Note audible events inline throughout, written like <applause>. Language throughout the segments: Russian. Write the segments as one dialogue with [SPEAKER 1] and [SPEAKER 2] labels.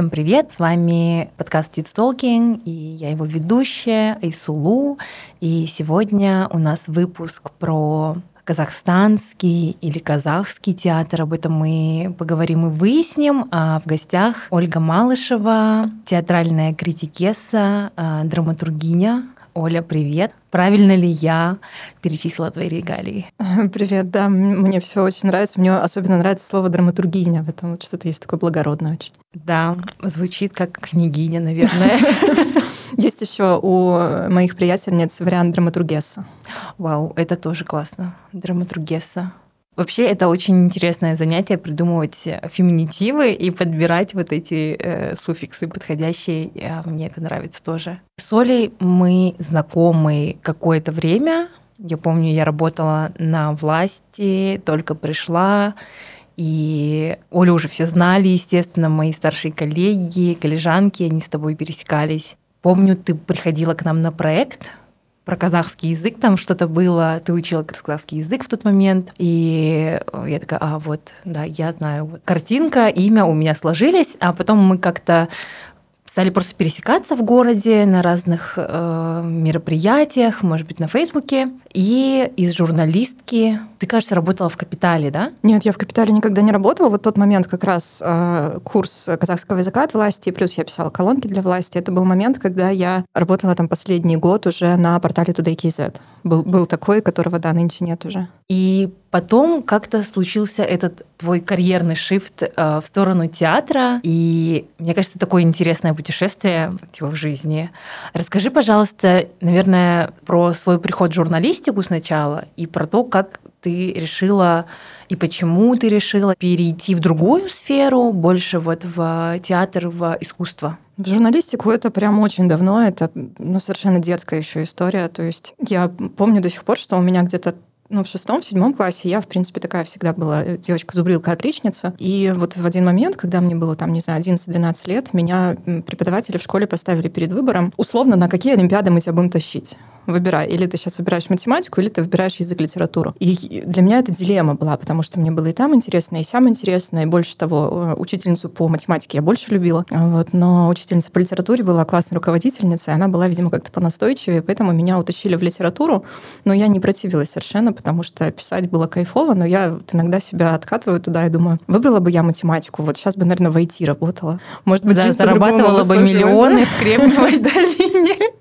[SPEAKER 1] Всем привет! С вами подкаст Tits Talking, и я его ведущая Айсулу. И сегодня у нас выпуск про казахстанский или казахский театр. Об этом мы поговорим и выясним. А в гостях Ольга Малышева, театральная критикесса, а, драматургиня. Оля, привет. Правильно ли я перечислила твои регалии? <laughs>
[SPEAKER 2] Привет, да, мне все очень нравится. Мне особенно нравится слово драматургиня. В этом вот что-то есть такое благородное очень.
[SPEAKER 1] Да, звучит как княгиня, наверное. <laughs>
[SPEAKER 2] Есть еще у моих приятельниц вариант драматургесса.
[SPEAKER 1] Вау, это тоже классно. Драматургесса. Вообще это очень интересное занятие придумывать феминитивы и подбирать вот эти э, суффиксы подходящие. Мне это нравится тоже. С Олей мы знакомы какое-то время. Я помню, я работала на власти, только пришла, и Олю уже все знали, естественно, мои старшие коллеги, коллежанки, они с тобой пересекались. Помню, ты приходила к нам на проект про казахский язык, там что-то было, ты учила казахский язык в тот момент, и я такая, а вот, да, я знаю, вот картинка, имя у меня сложились, а потом мы как-то стали просто пересекаться в городе на разных э, мероприятиях, может быть, на Фейсбуке. И из журналистки ты, кажется, работала в «Капитале», да?
[SPEAKER 2] Нет, я в «Капитале» никогда не работала. Вот тот момент как раз э, курс казахского языка от власти, плюс я писала колонки для власти. Это был момент, когда я работала там последний год уже на портале Today.kz. Был, был такой, которого, да, нынче нет уже.
[SPEAKER 1] И потом как-то случился этот твой карьерный шифт э, в сторону театра. И мне кажется, такое интересное путешествие типа, в жизни. Расскажи, пожалуйста, наверное, про свой приход в журналистику сначала и про то, как ты решила и почему ты решила перейти в другую сферу, больше вот в театр, в искусство?
[SPEAKER 2] В журналистику это прям очень давно, это ну, совершенно детская еще история. То есть я помню до сих пор, что у меня где-то ну, в шестом, в седьмом классе я, в принципе, такая всегда была девочка-зубрилка, отличница. И вот в один момент, когда мне было, там, не знаю, 11-12 лет, меня преподаватели в школе поставили перед выбором, условно, на какие олимпиады мы тебя будем тащить выбирай. Или ты сейчас выбираешь математику, или ты выбираешь язык литературу. И для меня это дилемма была, потому что мне было и там интересно, и сам интересно, и больше того, э, учительницу по математике я больше любила. Вот, но учительница по литературе была классной руководительницей, она была, видимо, как-то понастойчивее, поэтому меня утащили в литературу, но я не противилась совершенно, потому что писать было кайфово, но я вот иногда себя откатываю туда и думаю, выбрала бы я математику, вот сейчас бы, наверное, в IT работала.
[SPEAKER 1] Может быть, да, зарабатывала бы миллионы в <laughs> Кремниевой долине.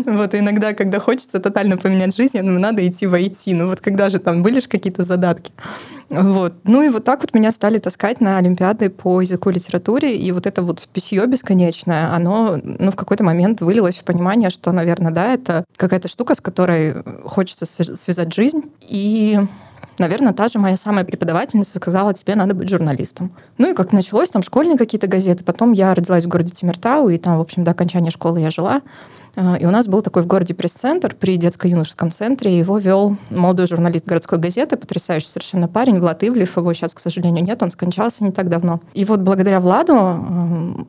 [SPEAKER 1] <laughs>
[SPEAKER 2] Вот, иногда, когда хочется тотально поменять жизнь, я надо идти в IT. Ну вот когда же там были же какие-то задатки. Вот. Ну и вот так вот меня стали таскать на Олимпиады по языку и литературе, и вот это вот писье бесконечное, оно ну, в какой-то момент вылилось в понимание, что, наверное, да, это какая-то штука, с которой хочется связать жизнь. И наверное, та же моя самая преподавательница сказала, тебе надо быть журналистом. Ну и как началось, там школьные какие-то газеты. Потом я родилась в городе Тимиртау, и там, в общем, до окончания школы я жила. А, и у нас был такой в городе пресс-центр при детско-юношеском центре. Его вел молодой журналист городской газеты, потрясающий совершенно парень, Влад Ивлев. Его сейчас, к сожалению, нет, он скончался не так давно. И вот благодаря Владу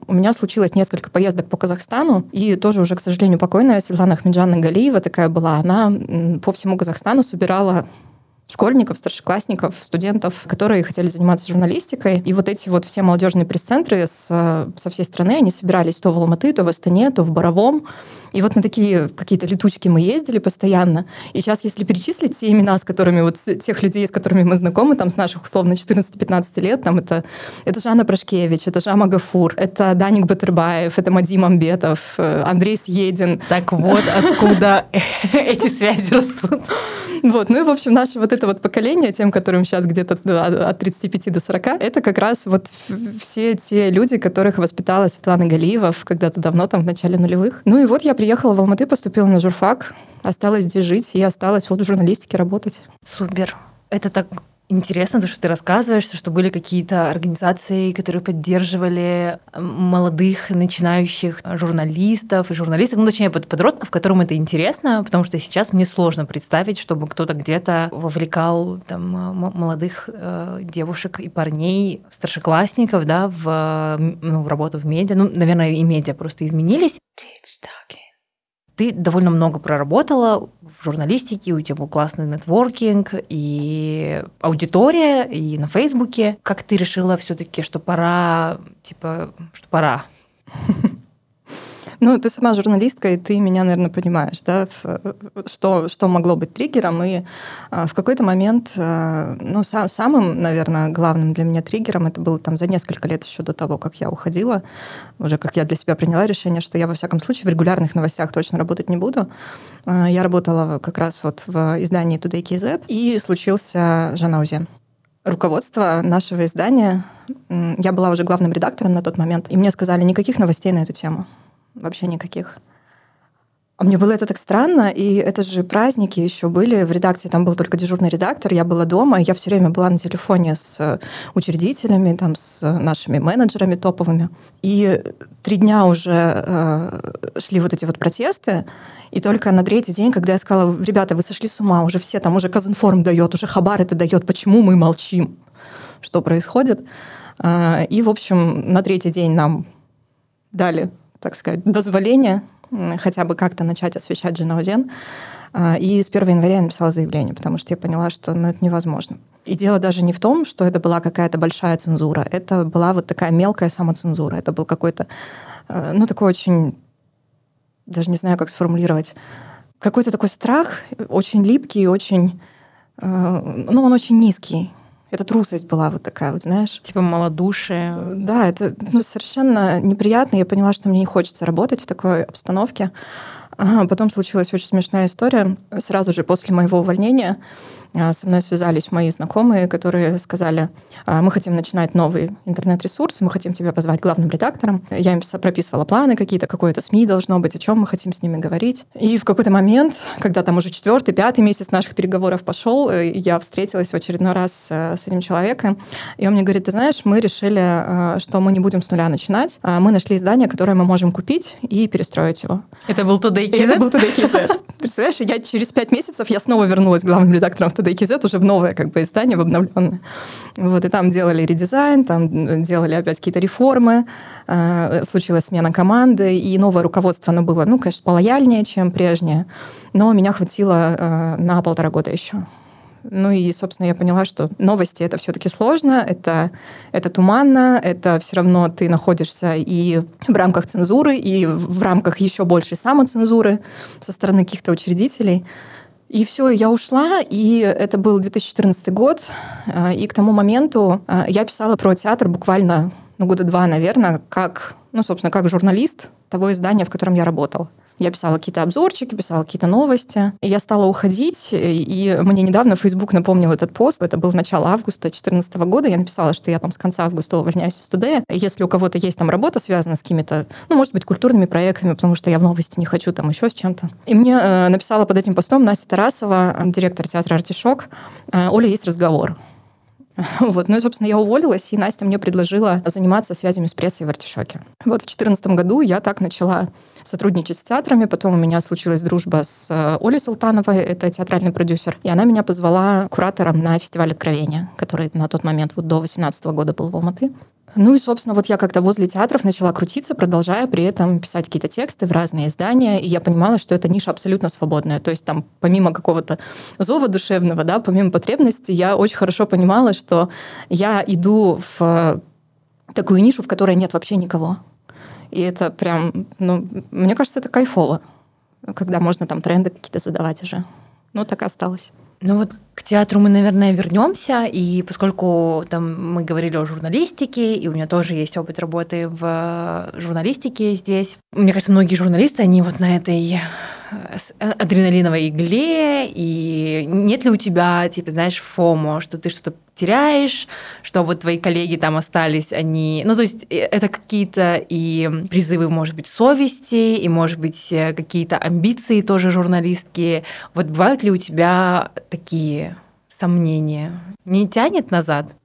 [SPEAKER 2] у меня случилось несколько поездок по Казахстану. И тоже уже, к сожалению, покойная Светлана Ахмеджана Галиева такая была. Она по всему Казахстану собирала школьников, старшеклассников, студентов, которые хотели заниматься журналистикой. И вот эти вот все молодежные пресс-центры с, со всей страны, они собирались то в Алматы, то в Астане, то в Боровом. И вот на такие какие-то летучки мы ездили постоянно. И сейчас, если перечислить все имена, с которыми вот тех людей, с которыми мы знакомы, там с наших условно 14-15 лет, там это, это Жанна Прошкевич, это Жама Гафур, это Даник Батырбаев, это Мадим Амбетов, э, Андрей Съедин.
[SPEAKER 1] Так вот откуда <laughs> <laughs> эти связи растут.
[SPEAKER 2] Вот, ну и, в общем, наше вот это вот поколение, тем, которым сейчас где-то от 35 до 40, это как раз вот все те люди, которых воспитала Светлана Галиева когда-то давно, там, в начале нулевых. Ну и вот я приехала в Алматы, поступила на журфак, осталась здесь жить и осталась вот в журналистике работать.
[SPEAKER 1] Супер. Это так интересно, то, что ты рассказываешь, что были какие-то организации, которые поддерживали молодых начинающих журналистов и журналистов, ну, точнее, подростков, которым это интересно, потому что сейчас мне сложно представить, чтобы кто-то где-то вовлекал там, молодых э, девушек и парней, старшеклассников, да, в, ну, в работу в медиа. Ну, наверное, и медиа просто изменились. Ты довольно много проработала в журналистике, у тебя был классный нетворкинг и аудитория, и на Фейсбуке. Как ты решила все-таки, что пора, типа, что пора?
[SPEAKER 2] Ну, ты сама журналистка, и ты меня, наверное, понимаешь, да, что, что могло быть триггером. И а, в какой-то момент, а, ну, сам, самым, наверное, главным для меня триггером это было там за несколько лет еще до того, как я уходила, уже как я для себя приняла решение, что я, во всяком случае, в регулярных новостях точно работать не буду. А, я работала как раз вот в издании Today KZ, и случился Жанаузен руководство нашего издания, я была уже главным редактором на тот момент, и мне сказали, никаких новостей на эту тему вообще никаких. А мне было это так странно, и это же праздники еще были. В редакции там был только дежурный редактор, я была дома, я все время была на телефоне с э, учредителями, там, с нашими менеджерами топовыми. И три дня уже э, шли вот эти вот протесты, и только на третий день, когда я сказала, ребята, вы сошли с ума, уже все, там уже Казинформ дает, уже Хабар это дает, почему мы молчим, что происходит. Э, и, в общем, на третий день нам дали так сказать, дозволение хотя бы как-то начать освещать Джинауден. А, и с 1 января я написала заявление, потому что я поняла, что ну, это невозможно. И дело даже не в том, что это была какая-то большая цензура. Это была вот такая мелкая самоцензура. Это был какой-то, э, ну, такой очень, даже не знаю, как сформулировать, какой-то такой страх, очень липкий, очень, э, ну, он очень низкий. Это трусость была вот такая вот, знаешь.
[SPEAKER 1] Типа малодушие.
[SPEAKER 2] Да, это ну, совершенно неприятно. Я поняла, что мне не хочется работать в такой обстановке. А потом случилась очень смешная история. Сразу же после моего увольнения со мной связались мои знакомые, которые сказали, «А, мы хотим начинать новый интернет-ресурс, мы хотим тебя позвать главным редактором. Я им прописывала планы какие-то, какое-то СМИ должно быть, о чем мы хотим с ними говорить. И в какой-то момент, когда там уже четвертый, пятый месяц наших переговоров пошел, э, я встретилась в очередной раз э, с этим человеком, и он мне говорит, ты знаешь, мы решили, э, что мы не будем с нуля начинать, а мы нашли издание, которое мы можем купить и перестроить его.
[SPEAKER 1] Это был Today KZ?
[SPEAKER 2] Это был Today. Представляешь, я через пять месяцев я снова вернулась главным редактором Today KZ уже в новое как бы издание, в обновленное. Вот, и там делали редизайн, там делали опять какие-то реформы, э, случилась смена команды, и новое руководство, оно было, ну, конечно, полояльнее, чем прежнее, но меня хватило э, на полтора года еще. Ну и, собственно, я поняла, что новости это все-таки сложно, это, это туманно, это все равно ты находишься и в рамках цензуры, и в рамках еще большей самоцензуры со стороны каких-то учредителей. И все, я ушла, и это был 2014 год, а, и к тому моменту а, я писала про театр буквально ну, года два, наверное, как, ну, собственно, как журналист того издания, в котором я работала. Я писала какие-то обзорчики, писала какие-то новости. И я стала уходить, и мне недавно Facebook напомнил этот пост. Это был начало августа 2014 года. Я написала, что я там с конца августа увольняюсь из студии. Если у кого-то есть там работа, связана с какими-то, ну, может быть, культурными проектами, потому что я в новости не хочу, там еще с чем-то. И мне э, написала под этим постом Настя Тарасова, директор театра «Артишок». Э, Оля, есть разговор. <laughs> Вот. Ну и, собственно, я уволилась, и Настя мне предложила заниматься связями с прессой в Артишоке. Вот в 2014 году я так начала сотрудничать с театрами, потом у меня случилась дружба с э, Олей Султановой, это театральный продюсер, и она меня позвала куратором на фестиваль «Откровения», который на тот момент вот до 2018 года был в Алматы. Ну и, собственно, вот я как-то возле театров начала крутиться, продолжая при этом писать какие-то тексты в разные издания, и я понимала, что эта ниша абсолютно свободная. То есть там помимо какого-то зова душевного, да, помимо потребностей, я очень хорошо понимала, что я иду в такую нишу, в которой нет вообще никого. И это прям, ну, мне кажется, это кайфово, когда можно там тренды какие-то задавать уже. Ну, так и осталось.
[SPEAKER 1] Ну вот к театру мы, наверное, вернемся, и поскольку там мы говорили о журналистике, и у меня тоже есть опыт работы в журналистике здесь, мне кажется, многие журналисты, они вот на этой Э, адреналиновой игле, и нет ли у тебя, типа, знаешь, фомо, что ты что-то теряешь, что вот твои коллеги там остались, они... Ну, то есть э, это какие-то и призывы, может быть, совести, и, может быть, э, какие-то амбиции тоже журналистские. Вот бывают ли у тебя такие сомнения? Не тянет назад?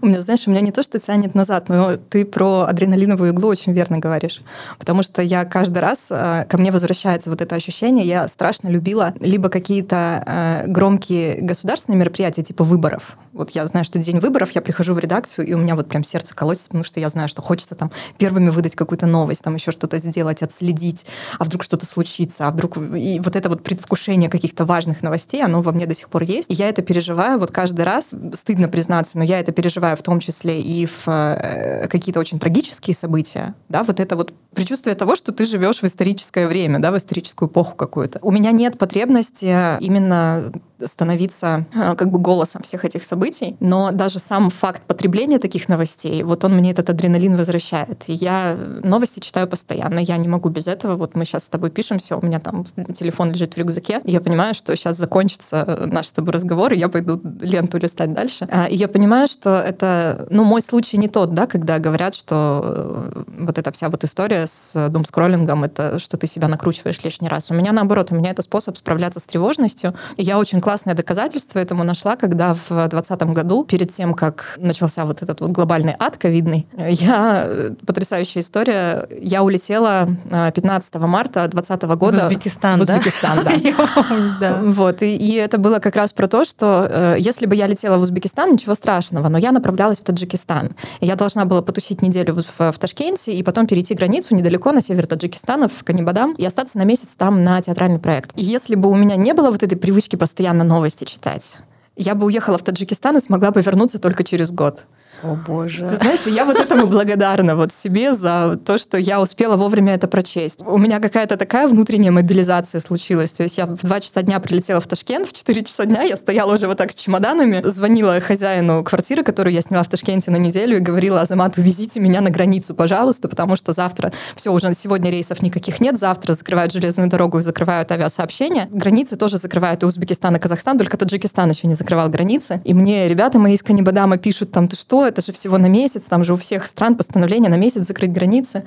[SPEAKER 2] У меня, знаешь, у меня не то, что тянет назад, но ты про адреналиновую иглу очень верно говоришь. Потому что я каждый раз, э, ко мне возвращается вот это ощущение, я страшно любила либо какие-то э, громкие государственные мероприятия типа выборов, Вот я знаю, что день выборов, я прихожу в редакцию, и у меня вот прям сердце колотится, потому что я знаю, что хочется там первыми выдать какую-то новость, там еще что-то сделать, отследить, а вдруг что-то случится, а вдруг... И вот это вот предвкушение каких-то важных новостей, оно во мне до сих пор есть. И я это переживаю вот каждый раз, стыдно признаться, но я это переживаю в том числе и в э, какие-то очень трагические события, да, вот это вот предчувствие того, что ты живешь в историческое время, да, в историческую эпоху какую-то. У меня нет потребности именно становиться э, как бы голосом всех этих событий, но даже сам факт потребления таких новостей, вот он мне этот адреналин возвращает. Я новости читаю постоянно, я не могу без этого. Вот мы сейчас с тобой пишемся, у меня там телефон лежит в рюкзаке, я понимаю, что сейчас закончится наш с тобой разговор, и я пойду ленту листать дальше. А, и я понимаю, что это, ну, мой случай не тот, да, когда говорят, что э, вот эта вся вот история с думскроллингом, это что ты себя накручиваешь лишний раз. У меня наоборот, у меня это способ справляться с тревожностью, и я очень классное доказательство этому нашла, когда в 2020 году, перед тем, как начался вот этот вот глобальный ад ковидный, я, потрясающая история, я улетела 15 а, марта 2020 года
[SPEAKER 1] в Узбекистан,
[SPEAKER 2] в Узбекистан, <laughs> да. Вот, и, и это было как раз про то, что э, если бы я летела в Узбекистан, ничего страшного, но я направлялась в Таджикистан. И я должна была потусить неделю в, в, в Ташкенте и потом перейти границу недалеко на север Таджикистана, в Канибадам, и остаться на месяц там на театральный проект. И если бы у меня не было вот этой привычки постоянно постоянно новости читать. Я бы уехала в Таджикистан и смогла бы вернуться только через год.
[SPEAKER 1] О боже.
[SPEAKER 2] Ты знаешь, я вот этому благодарна вот себе за то, что я успела вовремя это прочесть. У меня какая-то такая внутренняя мобилизация случилась. То есть я в 2 часа дня прилетела в Ташкент, в 4 часа дня я стояла уже вот так с чемоданами, звонила хозяину квартиры, которую я сняла в Ташкенте на неделю, и говорила, Азамат, увезите меня на границу, пожалуйста, потому что завтра все, уже сегодня рейсов никаких нет, завтра закрывают железную дорогу и закрывают авиасообщения. Границы тоже закрывают и Узбекистан, и Казахстан, только Таджикистан еще не закрывал границы. И мне ребята мои из Канибадама пишут там, ты что, это же всего на месяц, там же у всех стран постановление на месяц закрыть границы.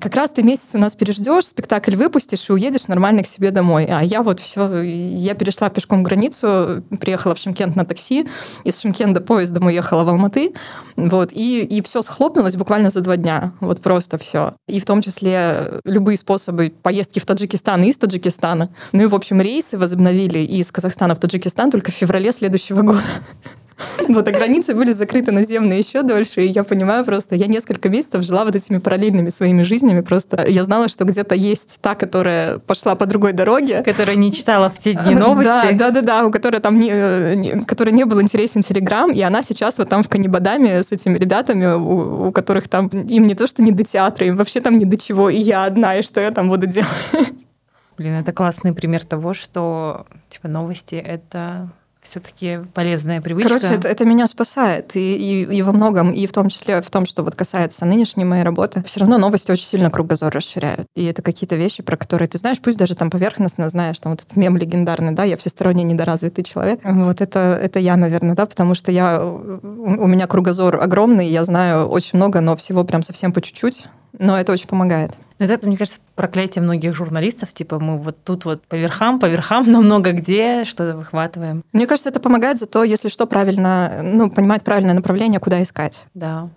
[SPEAKER 2] Как раз ты месяц у нас переждешь, спектакль выпустишь и уедешь нормально к себе домой. А я вот все, я перешла пешком границу, приехала в Шимкент на такси, из Шимкента поездом уехала в Алматы, вот, и, и все схлопнулось буквально за два дня, вот просто все. И в том числе любые способы поездки в Таджикистан и из Таджикистана. Ну и, в общем, рейсы возобновили из Казахстана в Таджикистан только в феврале следующего года. <laughs> Вот, а границы были закрыты наземные еще дольше, и я понимаю просто, я несколько месяцев жила вот этими параллельными своими жизнями, просто я знала, что где-то есть та, которая пошла по другой дороге.
[SPEAKER 1] Которая не читала в те дни <laughs> новости.
[SPEAKER 2] Да, да, да, да, у которой там не, не, которой не был интересен Телеграм, и она сейчас вот там в Канибадаме с этими ребятами, у, у которых там им не то, что не до театра, им вообще там не до чего, и я одна, и что я там буду делать? <laughs>
[SPEAKER 1] Блин, это классный пример того, что типа новости это все-таки полезная привычка.
[SPEAKER 2] Короче, это, это меня спасает. И, и, и во многом, и в том числе в том, что вот касается нынешней моей работы, все равно новости очень сильно кругозор расширяют. И это какие-то вещи, про которые ты знаешь, пусть даже там поверхностно знаешь, там вот этот мем легендарный, да, я всесторонне недоразвитый человек. Вот это, это я, наверное, да, потому что я, у меня кругозор огромный, я знаю очень много, но всего прям совсем по чуть-чуть. Но это очень помогает.
[SPEAKER 1] Но это, мне кажется, проклятие многих журналистов. Типа мы вот тут вот по верхам, по верхам, <laughs> но много где что-то выхватываем.
[SPEAKER 2] Мне кажется, это помогает зато, если что, правильно, ну, понимать правильное направление, куда искать.
[SPEAKER 1] Да.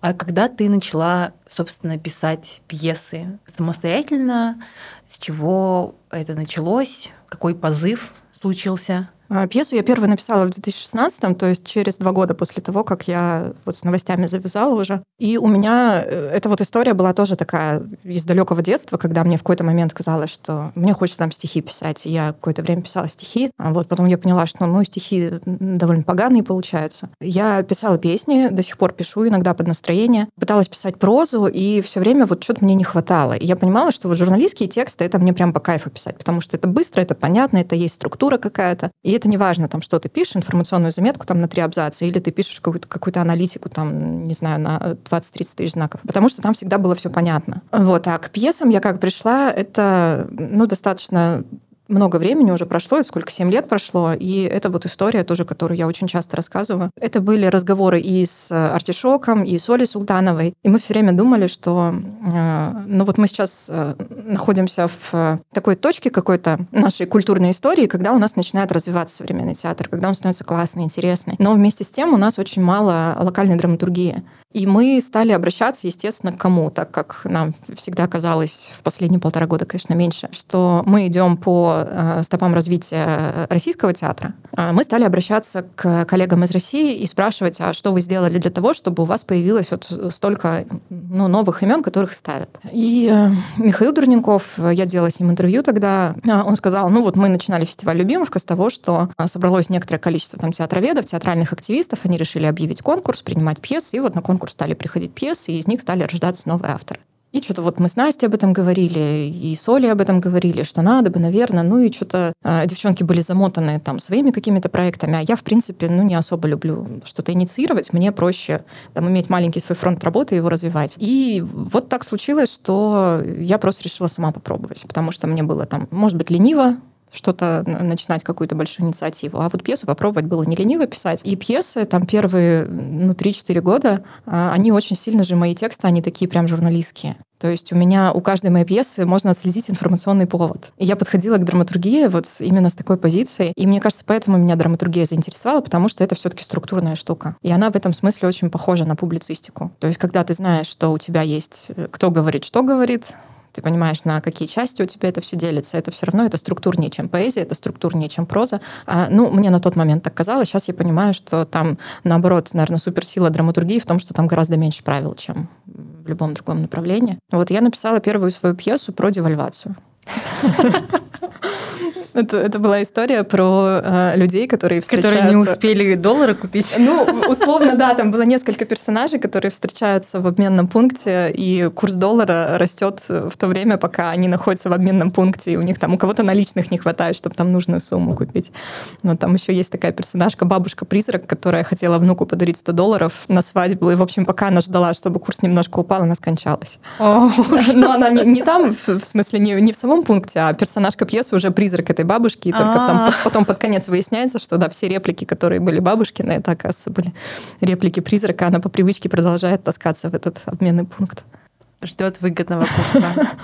[SPEAKER 1] А когда ты начала, собственно, писать пьесы самостоятельно, с чего это началось, какой позыв случился?
[SPEAKER 2] А, пьесу я первую написала в 2016, то есть через два года после того, как я вот с новостями завязала уже. И у меня э, эта вот история была тоже такая из далекого детства, когда мне в какой-то момент казалось, что мне хочется там стихи писать. я какое-то время писала стихи, а вот потом я поняла, что ну стихи довольно поганые получаются. Я писала песни, до сих пор пишу иногда под настроение. Пыталась писать прозу, и все время вот что-то мне не хватало. И я понимала, что вот журналистские тексты, это мне прям по кайфу писать, потому что это быстро, это понятно, это есть структура какая-то. И это не важно, там, что ты пишешь, информационную заметку там на три абзаца, или ты пишешь какую-то какую аналитику, там, не знаю, на 20-30 тысяч знаков, потому что там всегда было все понятно. Вот, а к пьесам я как пришла, это, ну, достаточно много времени уже прошло, сколько, 7 лет прошло, и это вот история тоже, которую я очень часто рассказываю. Это были разговоры и с Артишоком, и с Олей Султановой, и мы все время думали, что э, ну вот мы сейчас э, находимся в такой точке какой-то нашей культурной истории, когда у нас начинает развиваться современный театр, когда он становится классный, интересный. Но вместе с тем у нас очень мало локальной драматургии. И мы стали обращаться, естественно, к кому, так как нам всегда казалось в последние полтора года, конечно, меньше, что мы идем по э, стопам развития российского театра, э, мы стали обращаться к коллегам из России и спрашивать, а что вы сделали для того, чтобы у вас появилось вот столько ну, новых имен, которых ставят. И э, Михаил Дурненков, я делала с ним интервью тогда, он сказал, ну вот мы начинали фестиваль «Любимовка» с того, что собралось некоторое количество там театроведов, театральных активистов, они решили объявить конкурс, принимать пьесы, и вот на конкурс стали приходить пьесы, и из них стали рождаться новые авторы. И что-то вот мы с Настей об этом говорили, и с Олей об этом говорили, что надо бы, наверное. Ну и что-то э, девчонки были замотаны там своими какими-то проектами, а я, в принципе, ну не особо люблю что-то инициировать. Мне проще там иметь маленький свой фронт работы и его развивать. И вот так случилось, что я просто решила сама попробовать, потому что мне было там, может быть, лениво, что-то начинать, какую-то большую инициативу. А вот пьесу попробовать было не лениво писать. И пьесы, там первые ну, 3-4 года, а, они очень сильно же, мои тексты, они такие прям журналистские. То есть у меня у каждой моей пьесы можно отследить информационный повод. И я подходила к драматургии вот именно с такой позиции. И мне кажется, поэтому меня драматургия заинтересовала, потому что это все-таки структурная штука. И она в этом смысле очень похожа на публицистику. То есть когда ты знаешь, что у тебя есть э, кто говорит, что говорит, ты понимаешь, на какие части у тебя это все делится, это все равно это структурнее, чем поэзия, это структурнее, чем проза. А, ну, мне на тот момент так казалось, сейчас я понимаю, что там, наоборот, наверное, суперсила драматургии в том, что там гораздо меньше правил, чем в любом другом направлении. Вот я написала первую свою пьесу про девальвацию. <laughs> Это, это была история про э, людей, которые встречаются...
[SPEAKER 1] Которые не успели доллары купить.
[SPEAKER 2] Ну, условно, да, там было несколько персонажей, которые встречаются в обменном пункте, и курс доллара растет в то время, пока они находятся в обменном пункте, и у них там у кого-то наличных не хватает, чтобы там нужную сумму купить. Но там еще есть такая персонажка, бабушка-призрак, которая хотела внуку подарить 100 долларов на свадьбу, и, в общем, пока она ждала, чтобы курс немножко упал, она скончалась. <laughs> Но она не, не там, в смысле, не, не в самом пункте, а персонажка пьесы уже призрак этой этой бабушки, и только там а. потом под конец выясняется, что да, все реплики, которые были бабушкины, это, оказывается, были реплики призрака, она по привычке продолжает таскаться в этот обменный пункт.
[SPEAKER 1] Ждет выгодного курса. <laughs>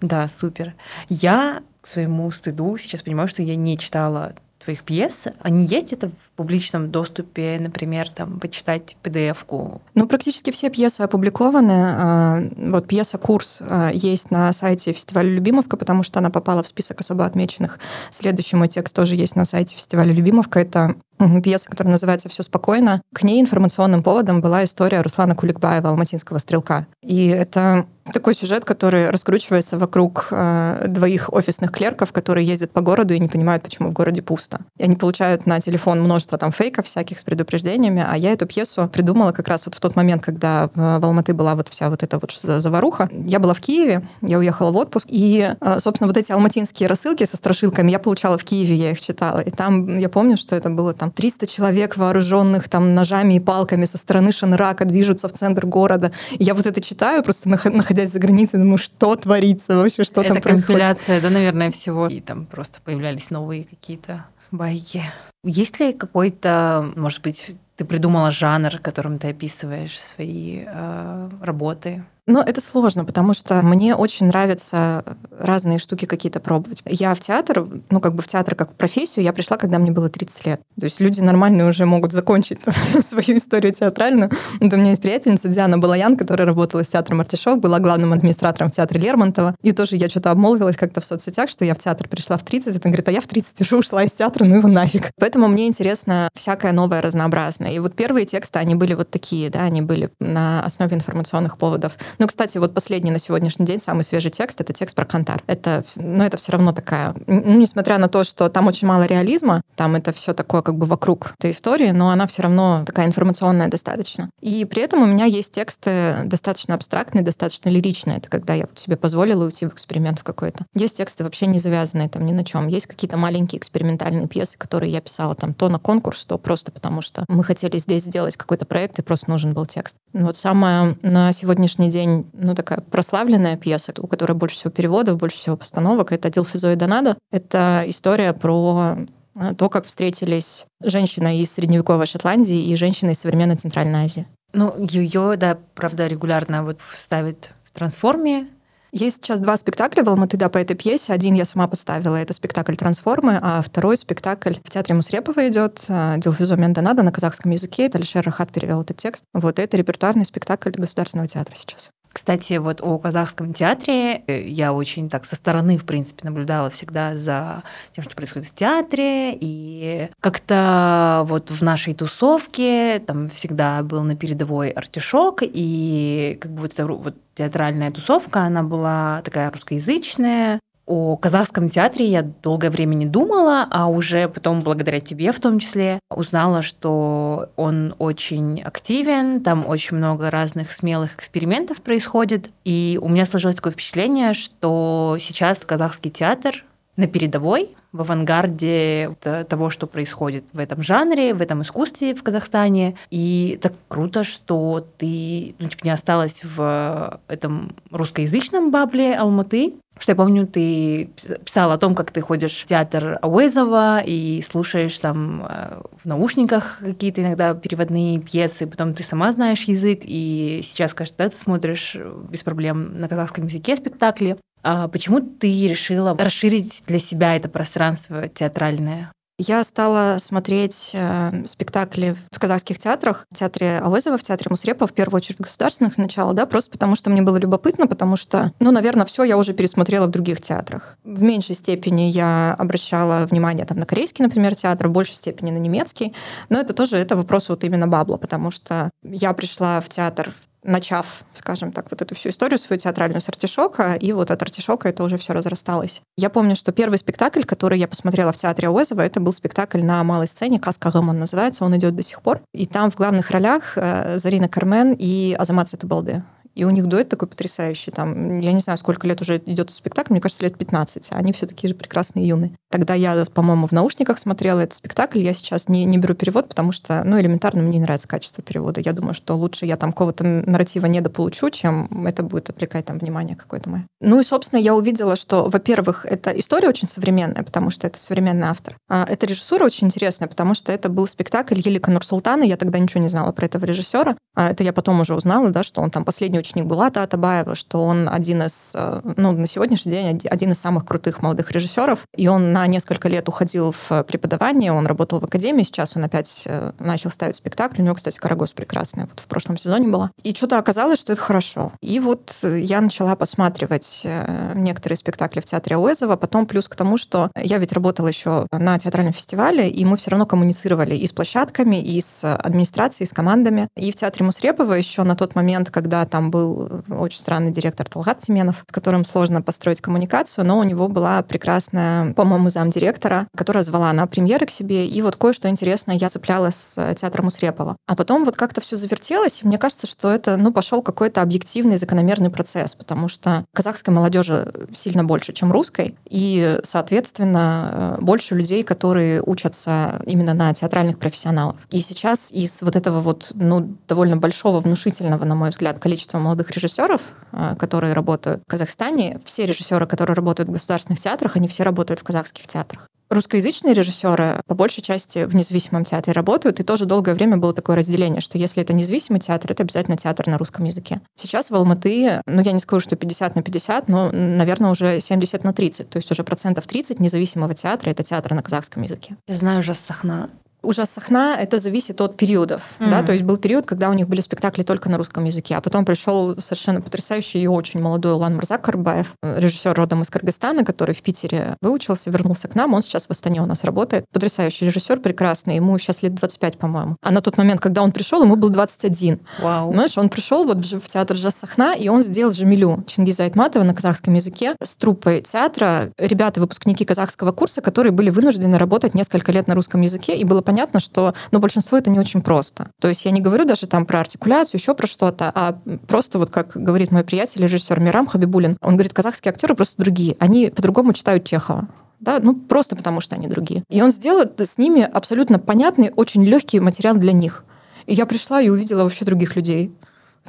[SPEAKER 1] Да, супер. Я к своему стыду сейчас понимаю, что я не читала твоих пьес, они есть это в публичном доступе, например, там, почитать PDF-ку?
[SPEAKER 2] Ну, практически все пьесы опубликованы. А, вот пьеса «Курс» а, есть на сайте фестиваля «Любимовка», потому что она попала в список особо отмеченных. Следующий мой текст тоже есть на сайте фестиваля «Любимовка». Это пьеса, которая называется «Все спокойно». К ней информационным поводом была история Руслана Куликбаева, алматинского стрелка. И это такой сюжет, который раскручивается вокруг э, двоих офисных клерков, которые ездят по городу и не понимают, почему в городе пусто. И они получают на телефон множество там фейков всяких с предупреждениями, а я эту пьесу придумала как раз вот в тот момент, когда в, Алматы была вот вся вот эта вот заваруха. Я была в Киеве, я уехала в отпуск, и, э, собственно, вот эти алматинские рассылки со страшилками я получала в Киеве, я их читала. И там я помню, что это было там 300 человек вооруженных там ножами и палками со стороны Шанрака движутся в центр города. И я вот это читаю, просто находясь за границей, думаю, что творится вообще, что
[SPEAKER 1] это
[SPEAKER 2] там
[SPEAKER 1] происходит. Это конспирация, да, наверное, всего. И там просто появлялись новые какие-то байки. Есть ли какой-то, может быть, ты придумала жанр, которым ты описываешь свои э, работы?
[SPEAKER 2] Ну, это сложно, потому что мне очень нравятся разные штуки какие-то пробовать. Я в театр, ну, как бы в театр как в профессию, я пришла, когда мне было 30 лет. То есть люди нормальные уже могут закончить <laughs> свою историю театральную. Вот у меня есть приятельница Диана Балаян, которая работала с театром «Артишок», была главным администратором в театре Лермонтова. И тоже я что-то обмолвилась как-то в соцсетях, что я в театр пришла в 30. Это говорит, а я в 30 уже ушла из театра, ну его нафиг. Поэтому мне интересно всякое новое, разнообразное. И вот первые тексты, они были вот такие, да, они были на основе информационных поводов. Ну, кстати, вот последний на сегодняшний день самый свежий текст — это текст про Кантар. Это, ну, это все равно такая... Ну, несмотря на то, что там очень мало реализма, там это все такое как бы вокруг этой истории, но она все равно такая информационная достаточно. И при этом у меня есть тексты достаточно абстрактные, достаточно лиричные. Это когда я себе позволила уйти в эксперимент в какой-то. Есть тексты вообще не завязанные там ни на чем. Есть какие-то маленькие экспериментальные пьесы, которые я писала там то на конкурс, то просто потому что мы хотели здесь сделать какой-то проект, и просто нужен был текст. Вот самая на сегодняшний день, ну, такая прославленная пьеса, у которой больше всего переводов, больше всего постановок, это «Дил Физо и Донадо». Это история про э, то, как встретились женщина из средневековой Шотландии и женщина из современной Центральной Азии.
[SPEAKER 1] Ну, ее, да, правда, регулярно вот ставит в трансформе,
[SPEAKER 2] есть сейчас два спектакля в Алматы, да, по этой пьесе. Один я сама поставила, это спектакль «Трансформы», а второй спектакль в театре Мусрепова идет «Дилфизо Мендонада» на казахском языке. Алишер Рахат перевел этот текст. Вот это репертуарный спектакль Государственного театра сейчас.
[SPEAKER 1] Кстати, вот о казахском театре э, я очень так со стороны, в принципе, наблюдала всегда за тем, что происходит в театре, и как-то вот в нашей тусовке там всегда был на передовой артишок, и как бы вот эта вот театральная тусовка, она была такая русскоязычная, о казахском театре я долгое время не думала, а уже потом, благодаря тебе в том числе, узнала, что он очень активен, там очень много разных смелых экспериментов происходит. И у меня сложилось такое впечатление, что сейчас казахский театр на передовой, в авангарде того, что происходит в этом жанре, в этом искусстве в Казахстане. И так круто, что ты ну, типа, не осталась в этом русскоязычном бабле Алматы, что я помню, ты писала о том, как ты ходишь в театр Ауэзова и слушаешь там э, в наушниках какие-то иногда переводные пьесы, потом ты сама знаешь язык, и сейчас, кажется, да, ты смотришь без проблем на казахском языке спектакли. А почему ты решила расширить для себя это пространство театральное?
[SPEAKER 2] Я стала смотреть э, спектакли в казахских театрах, в театре Ауэзова, в театре Мусрепа, в первую очередь государственных сначала, да, просто потому что мне было любопытно, потому что, ну, наверное, все я уже пересмотрела в других театрах. В меньшей степени я обращала внимание там на корейский, например, театр, в большей степени на немецкий, но это тоже это вопрос вот именно бабла, потому что я пришла в театр начав, скажем так, вот эту всю историю свою театральную с артишока, и вот от артишока это уже все разрасталось. Я помню, что первый спектакль, который я посмотрела в театре Уэзова, это был спектакль на малой сцене, «Каска он называется, он идет до сих пор. И там в главных ролях э, Зарина Кармен и Азамат Сатыбалды. И у них дуэт такой потрясающий. Там, я не знаю, сколько лет уже идет спектакль, мне кажется, лет 15. А они все такие же прекрасные юные. Тогда я, по-моему, в наушниках смотрела этот спектакль. Я сейчас не, не беру перевод, потому что, ну, элементарно мне не нравится качество перевода. Я думаю, что лучше я там какого-то нарратива недополучу, чем это будет отвлекать там внимание какое-то мое. Ну и, собственно, я увидела, что, во-первых, эта история очень современная, потому что это современный автор. А эта режиссура очень интересная, потому что это был спектакль Елика Нурсултана. Я тогда ничего не знала про этого режиссера. А это я потом уже узнала, да, что он там последний ученик Булата Атабаева, что он один из, э, ну, на сегодняшний день один из самых крутых молодых режиссеров, и он на несколько лет уходил в преподавание, он работал в академии, сейчас он опять э, начал ставить спектакль, у него, кстати, Карагос прекрасная, вот в прошлом сезоне была. И что-то оказалось, что это хорошо. И вот я начала посматривать э, некоторые спектакли в театре Уэзова, потом плюс к тому, что я ведь работала еще на театральном фестивале, и мы все равно коммуницировали и с площадками, и с администрацией, и с командами. И в театре Мусрепова еще на тот момент, когда там был очень странный директор Талгат Семенов, с которым сложно построить коммуникацию, но у него была прекрасная, по-моему, замдиректора, которая звала на премьеры к себе, и вот кое-что интересное я цепляла с э, театром Усрепова. А потом вот как-то все завертелось, и мне кажется, что это, ну, пошел какой-то объективный закономерный процесс, потому что казахской молодежи сильно больше, чем русской, и, соответственно, э, больше людей, которые учатся именно на театральных профессионалов. И сейчас из вот этого вот, ну, довольно большого, внушительного, на мой взгляд, количества молодых режиссеров, э, которые работают в Казахстане, все режиссеры, которые работают в государственных театрах, они все работают в казахских театрах. Русскоязычные режиссеры по большей части в независимом театре работают, и тоже долгое время было такое разделение, что если это независимый театр, это обязательно театр на русском языке. Сейчас в Алматы, ну я не скажу, что 50 на 50, но, наверное, уже 70 на 30, то есть уже процентов 30 независимого театра — это театр на казахском языке.
[SPEAKER 1] Я знаю уже Сахна
[SPEAKER 2] уже Сахна это зависит от периодов. Mm-hmm. Да? То есть был период, когда у них были спектакли только на русском языке, а потом пришел совершенно потрясающий и очень молодой Улан Карбаев, режиссер родом из Кыргызстана, который в Питере выучился, вернулся к нам. Он сейчас в Астане у нас работает. Потрясающий режиссер, прекрасный. Ему сейчас лет 25, по-моему. А на тот момент, когда он пришел, ему был 21.
[SPEAKER 1] Wow.
[SPEAKER 2] Знаешь, он пришел вот в, в театр Жас Сахна, и он сделал Жамилю Чингиза Айтматова на казахском языке с труппой театра. Ребята, выпускники казахского курса, которые были вынуждены работать несколько лет на русском языке, и было понятно, что ну, большинство это не очень просто. То есть я не говорю даже там про артикуляцию, еще про что-то, а просто вот как говорит мой приятель, режиссер Мирам Хабибулин, он говорит, казахские актеры просто другие. Они по-другому читают Чехова да, ну просто потому что они другие. И он сделал с ними абсолютно понятный, очень легкий материал для них. И я пришла и увидела вообще других людей.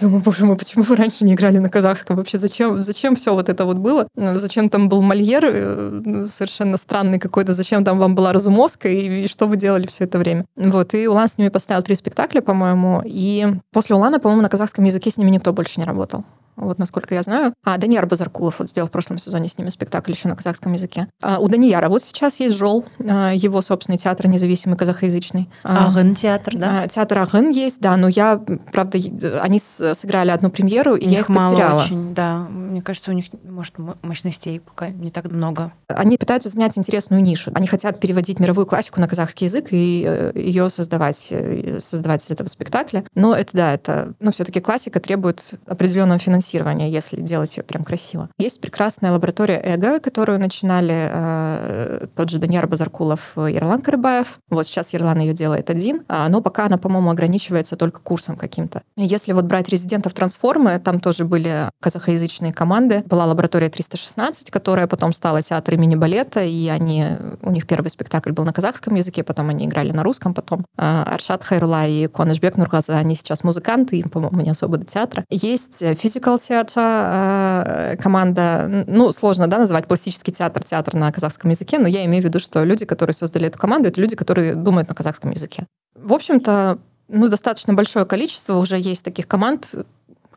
[SPEAKER 2] Думаю, боже мой, почему вы раньше не играли на казахском? Вообще зачем, зачем все вот это вот было? Ну, зачем там был Мольер э, совершенно странный какой-то? Зачем там вам была Разумовская? И, и что вы делали все это время? Вот, и Улан с ними поставил три спектакля, по-моему. И после Улана, по-моему, на казахском языке с ними никто больше не работал. Вот насколько я знаю. А Данияр Базаркулов вот сделал в прошлом сезоне с ними спектакль еще на казахском языке. А у Данияра вот сейчас есть Жол, а, его собственный театр независимый казахоязычный.
[SPEAKER 1] Агын театр, да?
[SPEAKER 2] А, театр Агын есть, да, но я, правда, они сыграли одну премьеру, и
[SPEAKER 1] у
[SPEAKER 2] я их мало потеряла.
[SPEAKER 1] очень, да. Мне кажется, у них, может, мощностей пока не так много.
[SPEAKER 2] Они пытаются занять интересную нишу. Они хотят переводить мировую классику на казахский язык и э, ее создавать, э, создавать из этого спектакля. Но это, да, это, ну, все-таки классика требует определенного финансирования, если делать ее прям красиво. Есть прекрасная лаборатория Эго, которую начинали э, тот же Даниар Базаркулов и Ирлан Карыбаев. Вот сейчас Ирлан ее делает один, а, но пока она, по-моему, ограничивается только курсом каким-то. Если вот брать резидентов трансформы, там тоже были казахоязычные команды. Была лаборатория 316, которая потом стала театр имени балета, и они, у них первый спектакль был на казахском языке, потом они играли на русском, потом э, Аршат Хайрула и Конышбек Нургаза, они сейчас музыканты, им, по-моему, не особо до театра. Есть физикал театр, э, команда, ну, сложно, да, называть пластический театр, театр на казахском языке, но я имею в виду, что люди, которые создали эту команду, это люди, которые думают на казахском языке. В общем-то, ну, достаточно большое количество уже есть таких команд,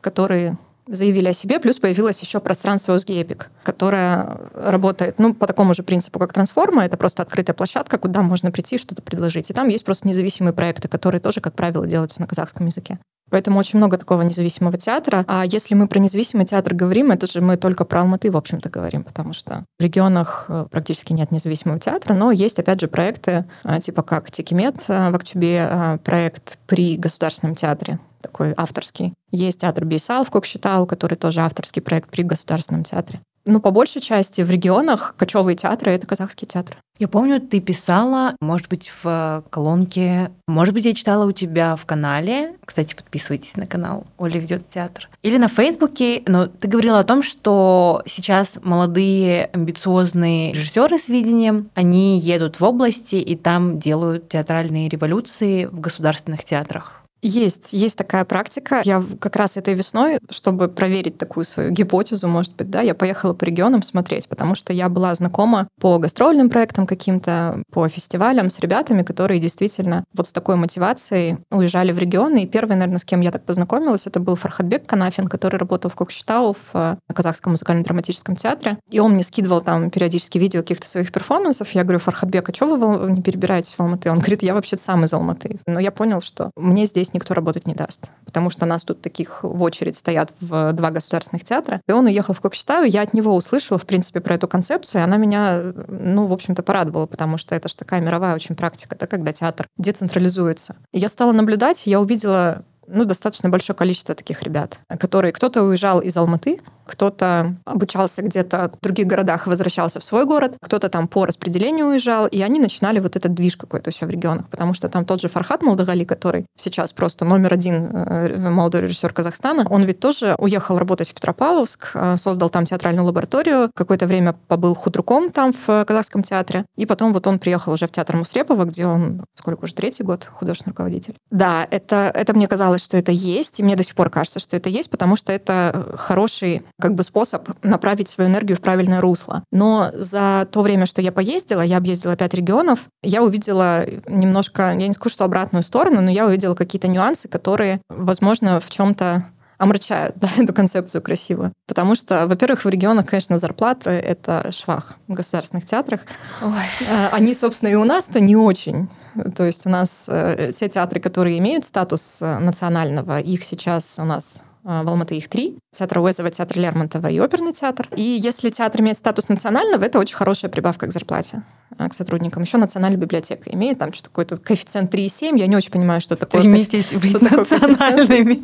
[SPEAKER 2] которые заявили о себе, плюс появилось еще пространство Epic, которое работает ну, по такому же принципу, как Трансформа. Это просто открытая площадка, куда можно прийти что-то предложить. И там есть просто независимые проекты, которые тоже, как правило, делаются на казахском языке. Поэтому очень много такого независимого театра. А если мы про независимый театр говорим, это же мы только про Алматы, в общем-то, говорим, потому что в регионах э, практически нет независимого театра, но есть, опять же, проекты а, типа как Тикимет э, в Актюбе, а, проект при Государственном театре, такой авторский. Есть театр Бейсал в Кокшетау, который тоже авторский проект при Государственном театре. Ну, по большей части в регионах кочевые театры — это казахские театры.
[SPEAKER 1] Я помню, ты писала, может быть, в колонке, может быть, я читала у тебя в канале. Кстати, подписывайтесь на канал Оля ведет театр. Или на Фейсбуке, но ты говорила о том, что сейчас молодые амбициозные режиссеры с видением, они едут в области и там делают театральные революции в государственных театрах.
[SPEAKER 2] Есть, есть такая практика. Я как раз этой весной, чтобы проверить такую свою гипотезу, может быть, да, я поехала по регионам смотреть, потому что я была знакома по гастрольным проектам каким-то, по фестивалям с ребятами, которые действительно вот с такой мотивацией уезжали в регионы. И первый, наверное, с кем я так познакомилась, это был Фархадбек Канафин, который работал в Кокшетау в э, Казахском музыкально-драматическом театре. И он мне скидывал там периодически видео каких-то своих перформансов. Я говорю, Фархадбек, а что вы не перебираетесь в Алматы? Он говорит, я вообще сам из Алматы. Но я понял, что мне здесь здесь никто работать не даст, потому что нас тут таких в очередь стоят в два государственных театра. И он уехал в Кокшетау, я от него услышала, в принципе, про эту концепцию, и она меня, ну, в общем-то, порадовала, потому что это же такая мировая очень практика, да, когда театр децентрализуется. Я стала наблюдать, я увидела ну, достаточно большое количество таких ребят, которые кто-то уезжал из Алматы, кто-то обучался где-то в других городах и возвращался в свой город, кто-то там по распределению уезжал, и они начинали вот этот движ какой-то у себя в регионах, потому что там тот же Фархат Малдагали, который сейчас просто номер один э, молодой режиссер Казахстана, он ведь тоже уехал работать в Петропавловск, э, создал там театральную лабораторию, какое-то время побыл худруком там в Казахском театре, и потом вот он приехал уже в театр Мусрепова, где он, сколько уже, третий год художественный руководитель. Да, это, это мне казалось, что это есть, и мне до сих пор кажется, что это есть, потому что это хороший как бы способ направить свою энергию в правильное русло. Но за то время, что я поездила, я объездила пять регионов, я увидела немножко, я не скажу, что обратную сторону, но я увидела какие-то нюансы, которые, возможно, в чем-то омрачают <laughs> да, эту концепцию красивую. Потому что, во-первых, в регионах, конечно, зарплаты — это швах в государственных театрах. Ой. А, они, собственно, и у нас-то не очень. То есть у нас э, те театры, которые имеют статус э, национального, их сейчас у нас в Алматы их три. Театр Уэзова, театр Лермонтова и оперный театр. И если театр имеет статус национального, это очень хорошая прибавка к зарплате а, к сотрудникам. Еще национальная библиотека имеет там что-то какой-то коэффициент 3,7. Я не очень понимаю, что такое.
[SPEAKER 1] Стремитесь быть что национальными.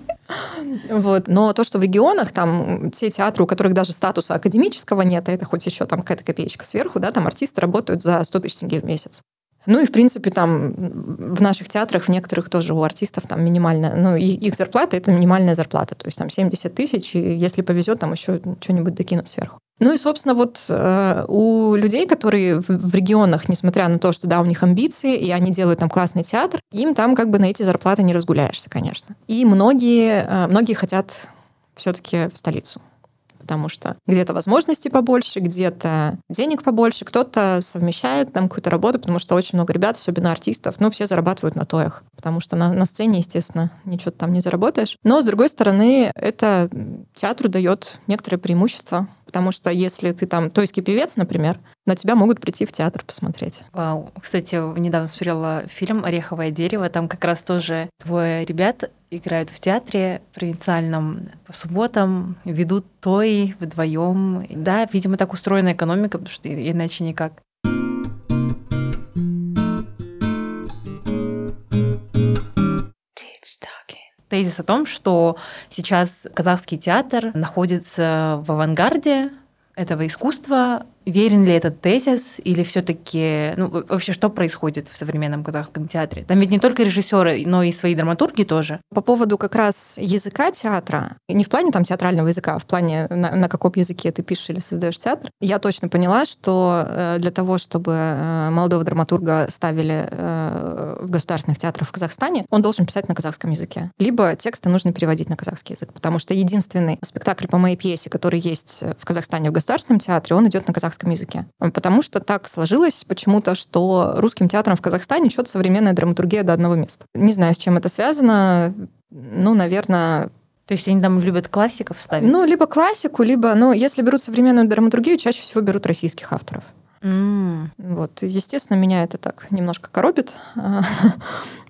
[SPEAKER 2] Вот. Но то, что в регионах, там те театры, у которых даже статуса академического нет, а это хоть еще там какая-то копеечка сверху, да, там артисты работают за 100 тысяч тенге в месяц. Ну и, в принципе, там в наших театрах, в некоторых тоже у артистов там минимальная, ну, их, их зарплата — это минимальная зарплата, то есть там 70 тысяч, и если повезет, там еще что-нибудь докинут сверху. Ну и, собственно, вот э, у людей, которые в, в регионах, несмотря на то, что, да, у них амбиции, и они делают там классный театр, им там как бы на эти зарплаты не разгуляешься, конечно. И многие, э, многие хотят все-таки в столицу потому что где-то возможностей побольше, где-то денег побольше, кто-то совмещает там какую-то работу, потому что очень много ребят, особенно артистов, ну, все зарабатывают на тоях, потому что на, на сцене, естественно, ничего там не заработаешь. Но, с другой стороны, это театру дает некоторое преимущество, потому что если ты там тойский певец, например, на тебя могут прийти в театр посмотреть.
[SPEAKER 1] Вау. Кстати, недавно смотрела фильм «Ореховое дерево». Там как раз тоже двое ребят играют в театре провинциальном по субботам, ведут той вдвоем. Да, видимо, так устроена экономика, потому что иначе никак. тезис о том, что сейчас казахский театр находится в авангарде этого искусства, Верен ли этот тезис или все-таки, ну, вообще, что происходит в современном казахском театре? Там ведь не только режиссеры, но и свои драматурги тоже.
[SPEAKER 2] По поводу как раз языка театра, не в плане там театрального языка, а в плане на, на каком языке ты пишешь или создаешь театр, я точно поняла, что э, для того, чтобы э, молодого драматурга ставили э, в государственных театрах в Казахстане, он должен писать на казахском языке. Либо тексты нужно переводить на казахский язык, потому что единственный спектакль по моей пьесе, который есть в Казахстане в государственном театре, он идет на казахском казахском языке. Потому что так сложилось почему-то, что русским театром в Казахстане счет современная драматургия до одного места. Не знаю, с чем это связано. Ну, наверное,
[SPEAKER 1] то есть они там любят классиков ставить?
[SPEAKER 2] Ну, либо классику, либо, ну, если берут современную драматургию, чаще всего берут российских авторов.
[SPEAKER 1] Mm.
[SPEAKER 2] Вот, естественно, меня это так немножко коробит. <laughs>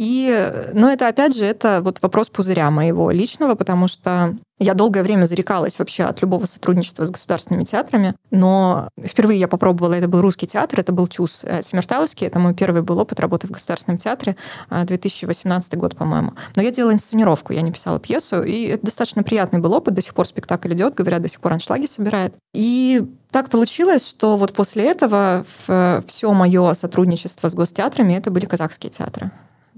[SPEAKER 2] И, но это, опять же, это вот вопрос пузыря моего личного, потому что я долгое время зарекалась вообще от любого сотрудничества с государственными театрами, но впервые я попробовала, это был русский театр, это был ЧУС э, Семертауский, это мой первый был опыт работы в государственном театре, 2018 э, год, по-моему. Но я делала инсценировку, я не писала пьесу, и это достаточно приятный был опыт, до сих пор спектакль идет, говорят, до сих пор аншлаги собирает. И так получилось, что вот после этого все мое сотрудничество с гостеатрами это были казахские театры.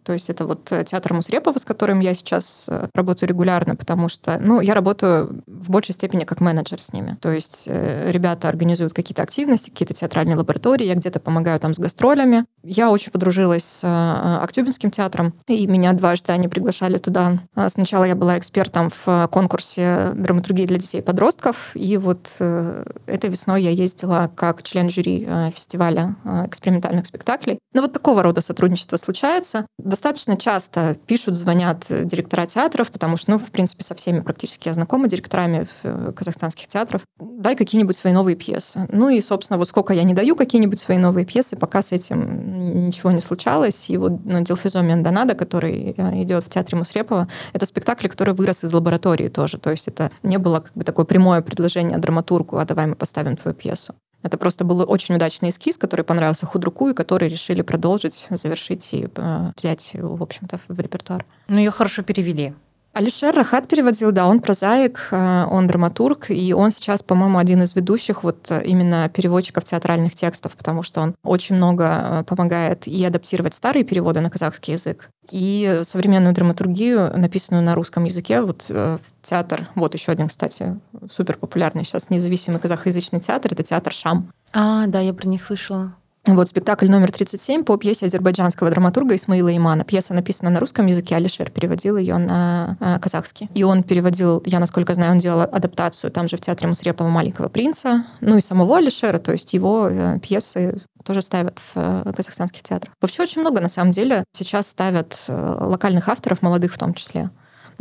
[SPEAKER 2] То есть это вот э, театр Мусрепова, с которым я сейчас э, работаю регулярно, потому что, ну, я работаю в большей степени как менеджер с ними. То есть э, ребята организуют какие-то активности, какие-то театральные лаборатории, я где-то помогаю там с гастролями. Я очень подружилась с Актюбинским театром, и меня дважды они приглашали туда. А сначала я была экспертом в конкурсе драматургии для детей и подростков, и вот этой весной я ездила как член жюри фестиваля экспериментальных спектаклей. Но вот такого рода сотрудничество случается достаточно часто пишут, звонят директора театров, потому что, ну, в принципе, со всеми практически я знакома директорами э, казахстанских театров. Дай какие-нибудь свои новые пьесы. Ну и, собственно, вот сколько я не даю какие-нибудь свои новые пьесы, пока с этим ничего не случалось. И вот ну, Дилфизоми Андонада, который э, идет в театре Мусрепова, это спектакль, который вырос из лаборатории тоже. То есть это не было как бы такое прямое предложение драматургу, а давай мы поставим твою пьесу. Это просто был очень удачный эскиз, который понравился худруку, и который решили продолжить, завершить и э, взять, в общем-то, в репертуар.
[SPEAKER 1] Ну, ее хорошо перевели.
[SPEAKER 2] Алишер Рахат переводил, да, он прозаик, э, он драматург, и он сейчас, по-моему, один из ведущих вот э, именно переводчиков театральных текстов, потому что он очень много э, помогает и адаптировать старые переводы на казахский язык, и современную драматургию, написанную на русском языке. Вот театр, вот еще один, кстати, супер популярный сейчас независимый казахоязычный театр, это театр Шам.
[SPEAKER 1] А, да, я про них слышала.
[SPEAKER 2] Вот спектакль номер 37 по пьесе азербайджанского драматурга Исмаила Имана. Пьеса написана на русском языке, Алишер переводил ее на э, казахский. И он переводил, я насколько знаю, он делал адаптацию там же в театре Мусрепова «Маленького принца», ну и самого Алишера, то есть его э, пьесы тоже ставят в э, казахстанских театрах. Вообще очень много, на самом деле, сейчас ставят локальных авторов, молодых в том числе.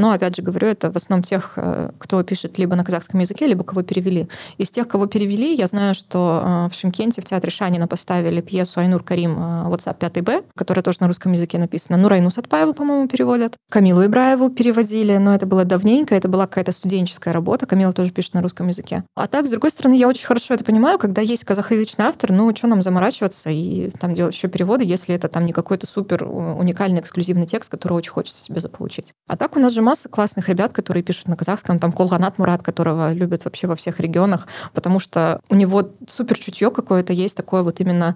[SPEAKER 2] Но, опять же говорю, это в основном тех, э, кто пишет либо на казахском языке, либо кого перевели. Из тех, кого перевели, я знаю, что э, в Шимкенте в театре Шанина поставили пьесу Айнур Карим э, WhatsApp 5Б, которая тоже на русском языке написана. Нурайну Сатпаеву, по-моему, переводят. Камилу Ибраеву переводили, но это было давненько, это была какая-то студенческая работа. Камила тоже пишет на русском языке. А так, с другой стороны, я очень хорошо это понимаю, когда есть казахоязычный автор, ну, что нам заморачиваться и там делать еще переводы, если это там не какой-то супер уникальный эксклюзивный текст, который очень хочется себе заполучить. А так у нас же масса классных ребят, которые пишут на казахском, там Колганат Мурат, которого любят вообще во всех регионах, потому что у него супер чутье какое-то есть, такое вот именно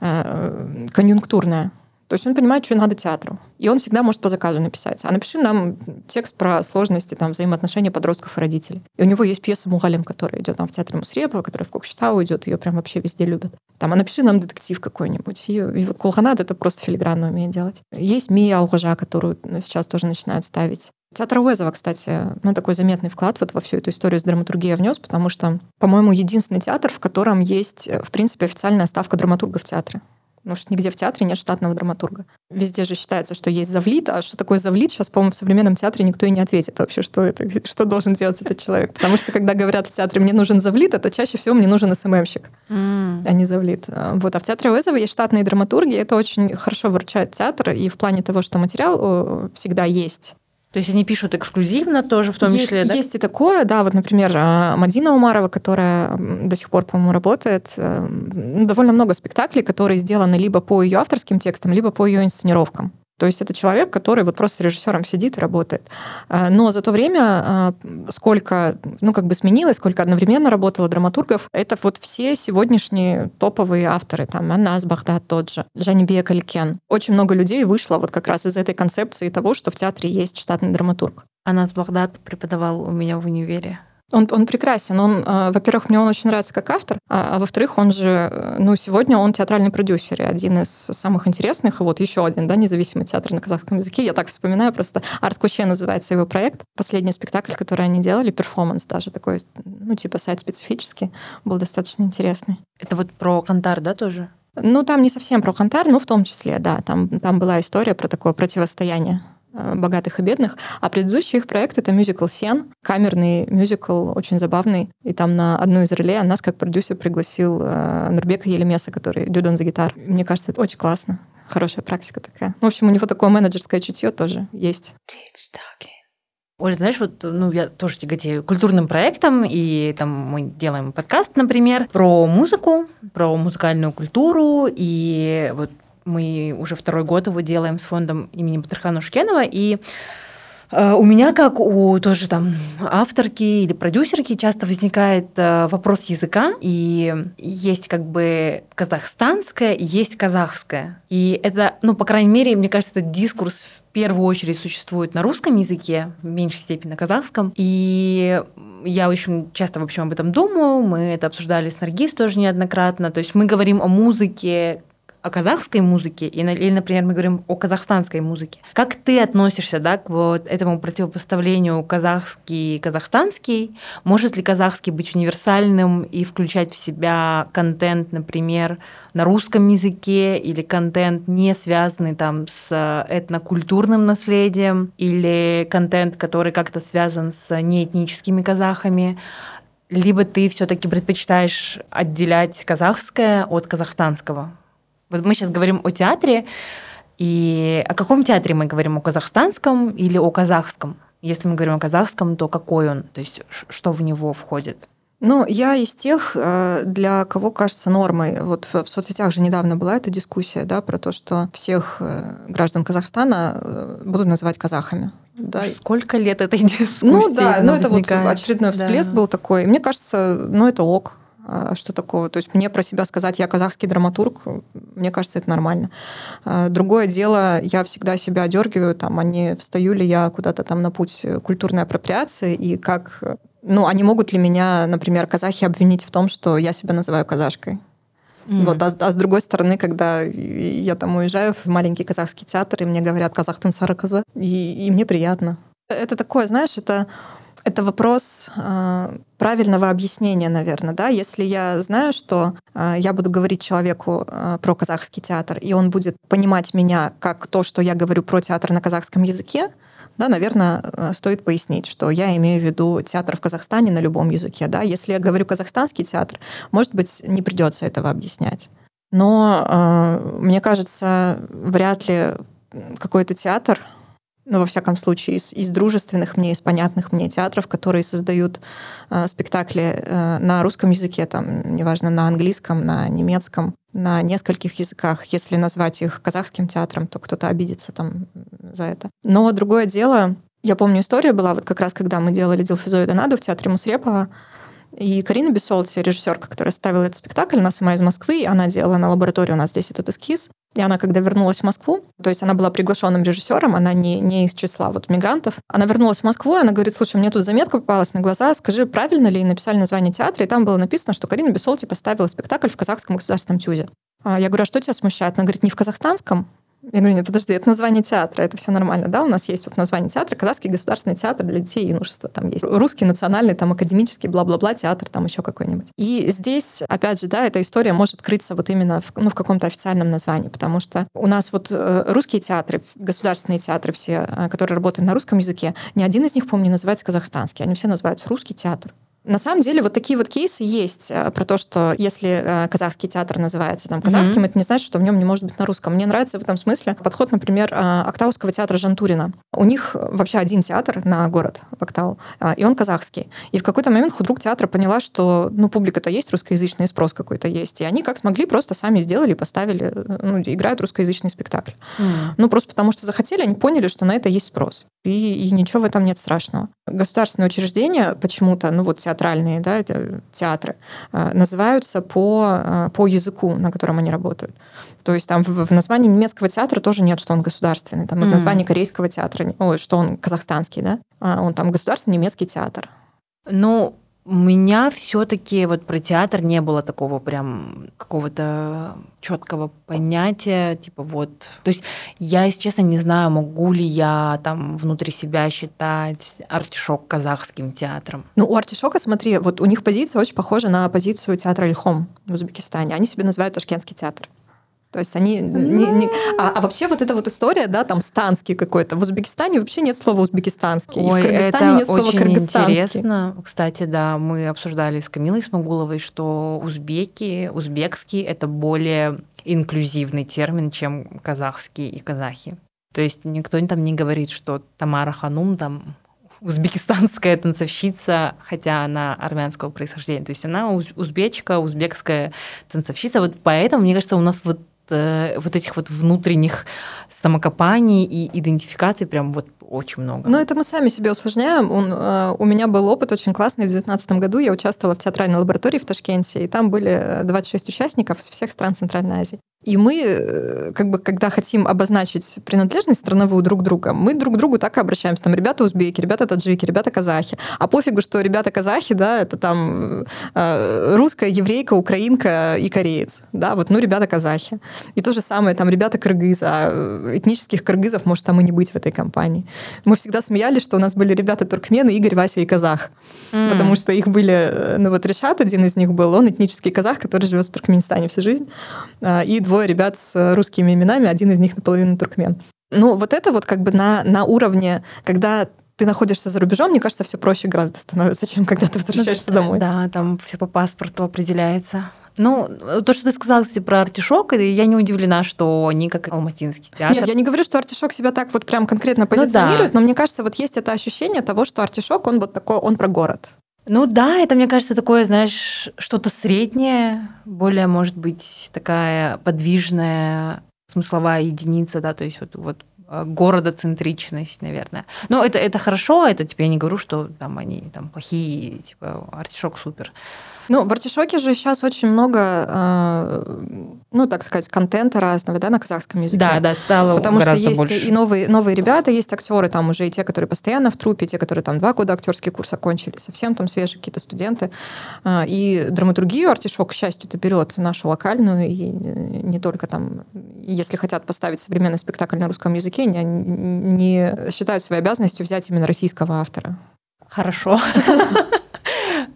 [SPEAKER 2] э, конъюнктурное. То есть он понимает, что надо театру. И он всегда может по заказу написать. А напиши нам текст про сложности там, взаимоотношения подростков и родителей. И у него есть пьеса «Мугалим», которая идет там в театре Мусрепова, которая в Кокшетау идет, ее прям вообще везде любят. Там, а напиши нам детектив какой-нибудь. И, и вот Кулханат это просто филигранно умеет делать. Есть Мия Алхужа, которую сейчас тоже начинают ставить. Театр Уэзова, кстати, ну, такой заметный вклад вот во всю эту историю с драматургией внес, потому что, по-моему, единственный театр, в котором есть, в принципе, официальная ставка драматурга в театре. Потому что нигде в театре нет штатного драматурга. Везде же считается, что есть завлит, а что такое завлит, сейчас, по-моему, в современном театре никто и не ответит вообще, что это, <laughs> что должен делать этот человек. Потому что, когда говорят в театре «мне нужен завлит», это чаще всего «мне нужен СММщик», mm. а не завлит. Вот. А в театре вызова есть штатные драматурги, это очень хорошо выручает театр, и в плане того, что материал э, всегда есть,
[SPEAKER 1] то есть они пишут эксклюзивно тоже в том
[SPEAKER 2] есть,
[SPEAKER 1] числе,
[SPEAKER 2] да? Есть и такое, да. Вот, например, а, Мадина Умарова, которая до сих пор, по-моему, работает, э, ну, довольно много спектаклей, которые сделаны либо по ее авторским текстам, либо по ее инсценировкам. То есть это человек, который вот просто с режиссером сидит и работает. А, но за то время, а, сколько, ну, как бы сменилось, сколько одновременно работало драматургов, это вот все сегодняшние топовые авторы, там, Анас Багдад тот же, Жанибия Калькен. Очень много людей вышло вот как раз из этой концепции того, что в театре есть штатный драматург.
[SPEAKER 1] Аннас Багдат преподавал у меня в универе.
[SPEAKER 2] Он, он прекрасен. Он, э, во-первых, мне он очень нравится как автор, а, а во-вторых, он же, э, ну, сегодня он театральный продюсер, и один из самых интересных, вот еще один, да, независимый театр на казахском языке. Я так вспоминаю просто. Арт Куче называется его проект. Последний спектакль, который они делали, перформанс даже такой, ну, типа сайт специфический, был достаточно интересный.
[SPEAKER 1] Это вот про Кантар, да, тоже?
[SPEAKER 2] Ну, там не совсем про Кантар, но в том числе, да. Там, там была история про такое противостояние богатых и бедных. А предыдущий их проект — это мюзикл «Сен», камерный мюзикл, очень забавный. И там на одну из реле нас как продюсер пригласил э, Нурбека Елемеса, который дюдан за гитар. Мне кажется, это очень классно. Хорошая практика такая. В общем, у него такое менеджерское чутье тоже есть.
[SPEAKER 1] Оля, знаешь, вот ну, я тоже тяготею культурным проектом, и там мы делаем подкаст, например, про музыку, про музыкальную культуру, и вот мы уже второй год его делаем с фондом имени Батырхана Шкенова, и э, у меня, как у тоже там авторки или продюсерки, часто возникает э, вопрос языка, и есть как бы казахстанское, есть казахское. И это, ну, по крайней мере, мне кажется, этот дискурс в первую очередь существует на русском языке, в меньшей степени на казахском. И я очень часто, в общем, об этом думаю. Мы это обсуждали с Наргиз тоже неоднократно. То есть мы говорим о музыке о казахской музыке, или, например, мы говорим о казахстанской музыке. Как ты относишься да, к вот этому противопоставлению казахский и казахстанский? Может ли казахский быть универсальным и включать в себя контент, например, на русском языке, или контент, не связанный там с этнокультурным наследием, или контент, который как-то связан с неэтническими казахами? либо ты все-таки предпочитаешь отделять казахское от казахстанского? Вот мы сейчас говорим о театре, и о каком театре мы говорим? О казахстанском или о казахском? Если мы говорим о казахском, то какой он? То есть что в него входит?
[SPEAKER 2] Ну, я из тех, э, для кого кажется нормой. Вот в соцсетях же недавно была эта дискуссия, да, про то, что всех э, граждан Казахстана э, будут называть казахами.
[SPEAKER 1] Да. Сколько лет этой <laughs> дискуссии?
[SPEAKER 2] Ну да, ну это вот очередной всплеск да. был такой. Мне кажется, ну это ок. А, что такого. То есть мне про себя сказать, я казахский драматург, мне кажется, это нормально. А, другое дело, я всегда себя дергиваю, там, а не встаю ли я куда-то там на путь культурной апроприации, и как... Ну, они могут ли меня, например, казахи обвинить в том, что я себя называю казашкой? Mm. Вот, а, а с другой стороны, когда я там уезжаю в маленький казахский театр, и мне говорят казахтан сараказа, и, и мне приятно. Это такое, знаешь, это это вопрос э, правильного объяснения, наверное, да. Если я знаю, что э, я буду говорить человеку э, про казахский театр, и он будет понимать меня как то, что я говорю про театр на казахском языке, да, наверное, э, стоит пояснить, что я имею в виду театр в Казахстане на любом языке, да. Если я говорю казахстанский театр, может быть, не придется этого объяснять. Но э, мне кажется, вряд ли какой-то театр ну, во всяком случае, из, из дружественных мне, из понятных мне театров, которые создают э, спектакли э, на русском языке, там, неважно, на английском, на немецком, на нескольких языках. Если назвать их казахским театром, то кто-то обидится там за это. Но другое дело, я помню, история была вот как раз, когда мы делали Дилфизо и Донаду в театре Мусрепова, и Карина Бессолти, режиссерка, которая ставила этот спектакль, она сама из Москвы, она делала на лаборатории у нас здесь этот эскиз. И она, когда вернулась в Москву, то есть она была приглашенным режиссером, она не, не из числа вот мигрантов, она вернулась в Москву, и она говорит, слушай, мне тут заметка попалась на глаза, скажи, правильно ли написали название театра, и там было написано, что Карина Бессолти поставила спектакль в казахском государственном тюзе. А я говорю, а что тебя смущает? Она говорит, не в казахстанском, Я говорю, нет, подожди, это название театра, это все нормально, да? У нас есть вот название театра, Казахский государственный театр для детей и юношества. Там есть русский национальный, там академический, бла-бла-бла, театр, там еще какой-нибудь. И здесь, опять же, да, эта история может крыться вот именно в, ну, в каком-то официальном названии, потому что у нас вот э, русские театры, государственные театры все, э, которые работают на русском языке, ни один из них, помню, не называется казахстанский, они все называются русский театр. На самом деле вот такие вот кейсы есть э, про то, что если э, казахский театр называется там казахским, mm-hmm. это не значит, что в нем не может быть на русском. Мне нравится в этом смысле подход, например, э, Октауского театра Жантурина. У них вообще один театр на город в Октау, и он казахский. И в какой-то момент худрук театра поняла, что ну публика-то есть русскоязычный, спрос какой-то есть. И они как смогли просто сами сделали поставили, ну, играют русскоязычный спектакль. Mm. Ну просто потому что захотели, они поняли, что на это есть спрос. И, и ничего в этом нет страшного. Государственные учреждения почему-то, ну вот театральные да, театры, э, называются по, э, по языку, на котором они работают. То есть там в, в названии немецкого театра тоже нет, что он государственный. Там mm. в названии корейского театра, ой, что он казахстанский, да? А он там государственный немецкий театр.
[SPEAKER 1] Ну, у меня все-таки вот про театр не было такого прям какого-то четкого понятия, типа вот. То есть я, если честно, не знаю, могу ли я там внутри себя считать артишок казахским театром.
[SPEAKER 2] Ну, у артишока, смотри, вот у них позиция очень похожа на позицию театра Ильхом в Узбекистане. Они себе называют Ташкентский театр. То есть они... Не, не... А, а вообще вот эта вот история, да, там станский какой-то. В Узбекистане вообще нет слова узбекистанский.
[SPEAKER 1] Ой,
[SPEAKER 2] и в
[SPEAKER 1] Кыргызстане это нет слова очень интересно. Кстати, да, мы обсуждали с Камилой Смогуловой, что узбеки, узбекский — это более инклюзивный термин, чем казахский и казахи. То есть никто там не говорит, что Тамара Ханум там узбекистанская танцовщица, хотя она армянского происхождения. То есть она узбечка, узбекская танцовщица. Вот поэтому, мне кажется, у нас вот Э, вот этих вот внутренних самокопаний и идентификаций прям вот очень много.
[SPEAKER 2] Ну, это мы сами себе усложняем. Он, э, у меня был опыт очень классный. В 2019 году я участвовала в театральной лаборатории в Ташкенте, и там были 26 участников из всех стран Центральной Азии. И мы, э, как бы, когда хотим обозначить принадлежность страновую друг друга, мы друг к другу так и обращаемся. Там ребята узбеки, ребята таджики, ребята казахи. А пофигу, что ребята казахи, да, это там э, русская, еврейка, украинка и кореец. Да, вот, ну, ребята казахи. И то же самое, там, ребята кыргызы. А этнических кыргызов может там и не быть в этой компании. Мы всегда смеялись, что у нас были ребята туркмены, Игорь, Вася и казах. Mm. Потому что их были, э, ну, вот Решат один из них был, он этнический казах, который живет в Туркменистане всю жизнь. А, и двое ребят с русскими именами, один из них наполовину туркмен. Ну, вот это вот как бы на, на уровне, когда ты находишься за рубежом, мне кажется, все проще гораздо становится, чем когда ты возвращаешься
[SPEAKER 1] ну,
[SPEAKER 2] домой.
[SPEAKER 1] Да, там все по паспорту определяется. Ну, то, что ты сказала, кстати, про артишок, я не удивлена, что они как алматинский театр.
[SPEAKER 2] Нет, я не говорю, что артишок себя так вот прям конкретно позиционирует, ну, да. но мне кажется, вот есть это ощущение того, что артишок, он вот такой, он про город.
[SPEAKER 1] Ну да, это, мне кажется, такое, знаешь, что-то среднее, более, может быть, такая подвижная смысловая единица, да, то есть вот, вот э, городоцентричность, наверное. Но это, это хорошо, это типа я не говорю, что там они там плохие, типа артишок супер.
[SPEAKER 2] Ну, в артишоке же сейчас очень много, э, ну, так сказать, контента разного, да, на казахском языке.
[SPEAKER 1] Да, да, стало
[SPEAKER 2] Потому
[SPEAKER 1] что
[SPEAKER 2] есть
[SPEAKER 1] больше.
[SPEAKER 2] и новые, новые ребята, есть актеры там уже, и те, которые постоянно в трупе, и те, которые там два года актерский курс окончили, совсем там свежие какие-то студенты. Э, и драматургию артишок, к счастью, это берет нашу локальную, и не только там, если хотят поставить современный спектакль на русском языке, не, не считают своей обязанностью взять именно российского автора.
[SPEAKER 1] Хорошо. <laughs>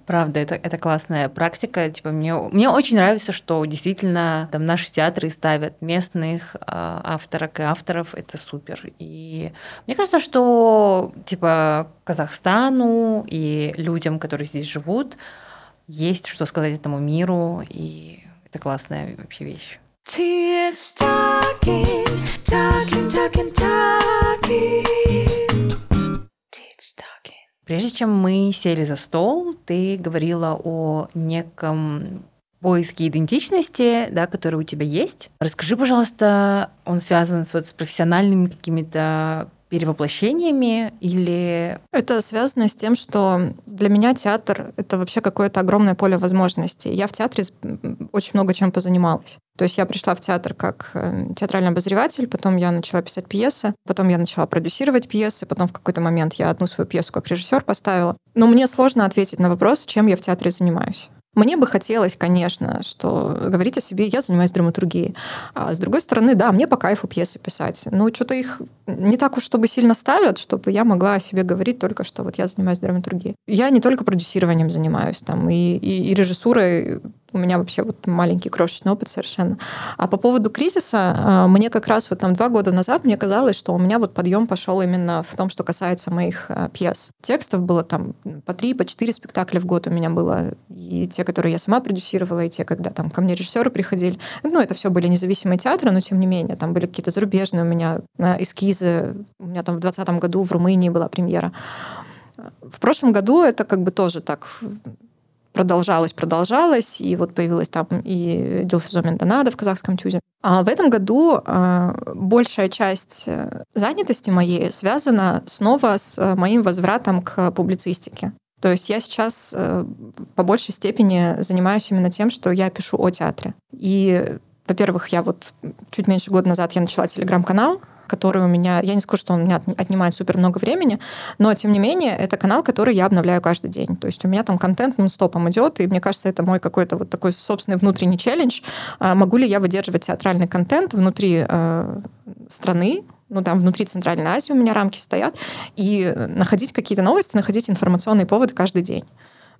[SPEAKER 1] Правда, это, это классная практика. Типа, мне, мне очень нравится, что действительно там наши театры ставят местных э, авторок и авторов. Это супер. И мне кажется, что типа Казахстану и людям, которые здесь живут, есть что сказать этому миру, и это классная вообще вещь. Talking, talking, talking, talking. Прежде чем мы сели за стол, ты говорила о неком поиске идентичности, да, который у тебя есть. Расскажи, пожалуйста, он связан с, вот, с профессиональными какими-то перевоплощениями или...
[SPEAKER 2] Это связано с тем, что для меня театр — это вообще какое-то огромное поле возможностей. Я в театре очень много чем позанималась. То есть я пришла в театр как э, театральный обозреватель, потом я начала писать пьесы, потом я начала продюсировать пьесы, потом в какой-то момент я одну свою пьесу как режиссер поставила. Но мне сложно ответить на вопрос, чем я в театре занимаюсь. Мне бы хотелось, конечно, что говорить о себе, я занимаюсь драматургией. А с другой стороны, да, мне по кайфу пьесы писать. Но что-то их не так уж, чтобы сильно ставят, чтобы я могла о себе говорить только, что вот я занимаюсь драматургией. Я не только продюсированием занимаюсь, там, и, и, и режиссурой у меня вообще вот маленький крошечный опыт совершенно. А по поводу кризиса, а, мне как раз вот там два года назад мне казалось, что у меня вот подъем пошел именно в том, что касается моих а, пьес. Текстов было там по три, по четыре спектакля в год у меня было. И те, которые я сама продюсировала, и те, когда там ко мне режиссеры приходили. Ну, это все были независимые театры, но тем не менее, там были какие-то зарубежные у меня а, эскизы. У меня там в 2020 году в Румынии была премьера. В прошлом году это как бы тоже так продолжалось, продолжалось, и вот появилась там и Дилфизомен Донада в казахском тюзе. А в этом году э, большая часть э, занятости моей связана снова с э, моим возвратом к публицистике. То есть я сейчас э, по большей степени занимаюсь именно тем, что я пишу о театре. И, во-первых, я вот чуть меньше года назад я начала телеграм-канал, который у меня, я не скажу, что он у меня отнимает супер много времени, но тем не менее это канал, который я обновляю каждый день. То есть у меня там контент нон-стопом идет, и мне кажется, это мой какой-то вот такой собственный внутренний челлендж. А могу ли я выдерживать театральный контент внутри э, страны, ну, там внутри Центральной Азии у меня рамки стоят, и находить какие-то новости, находить информационные поводы каждый день.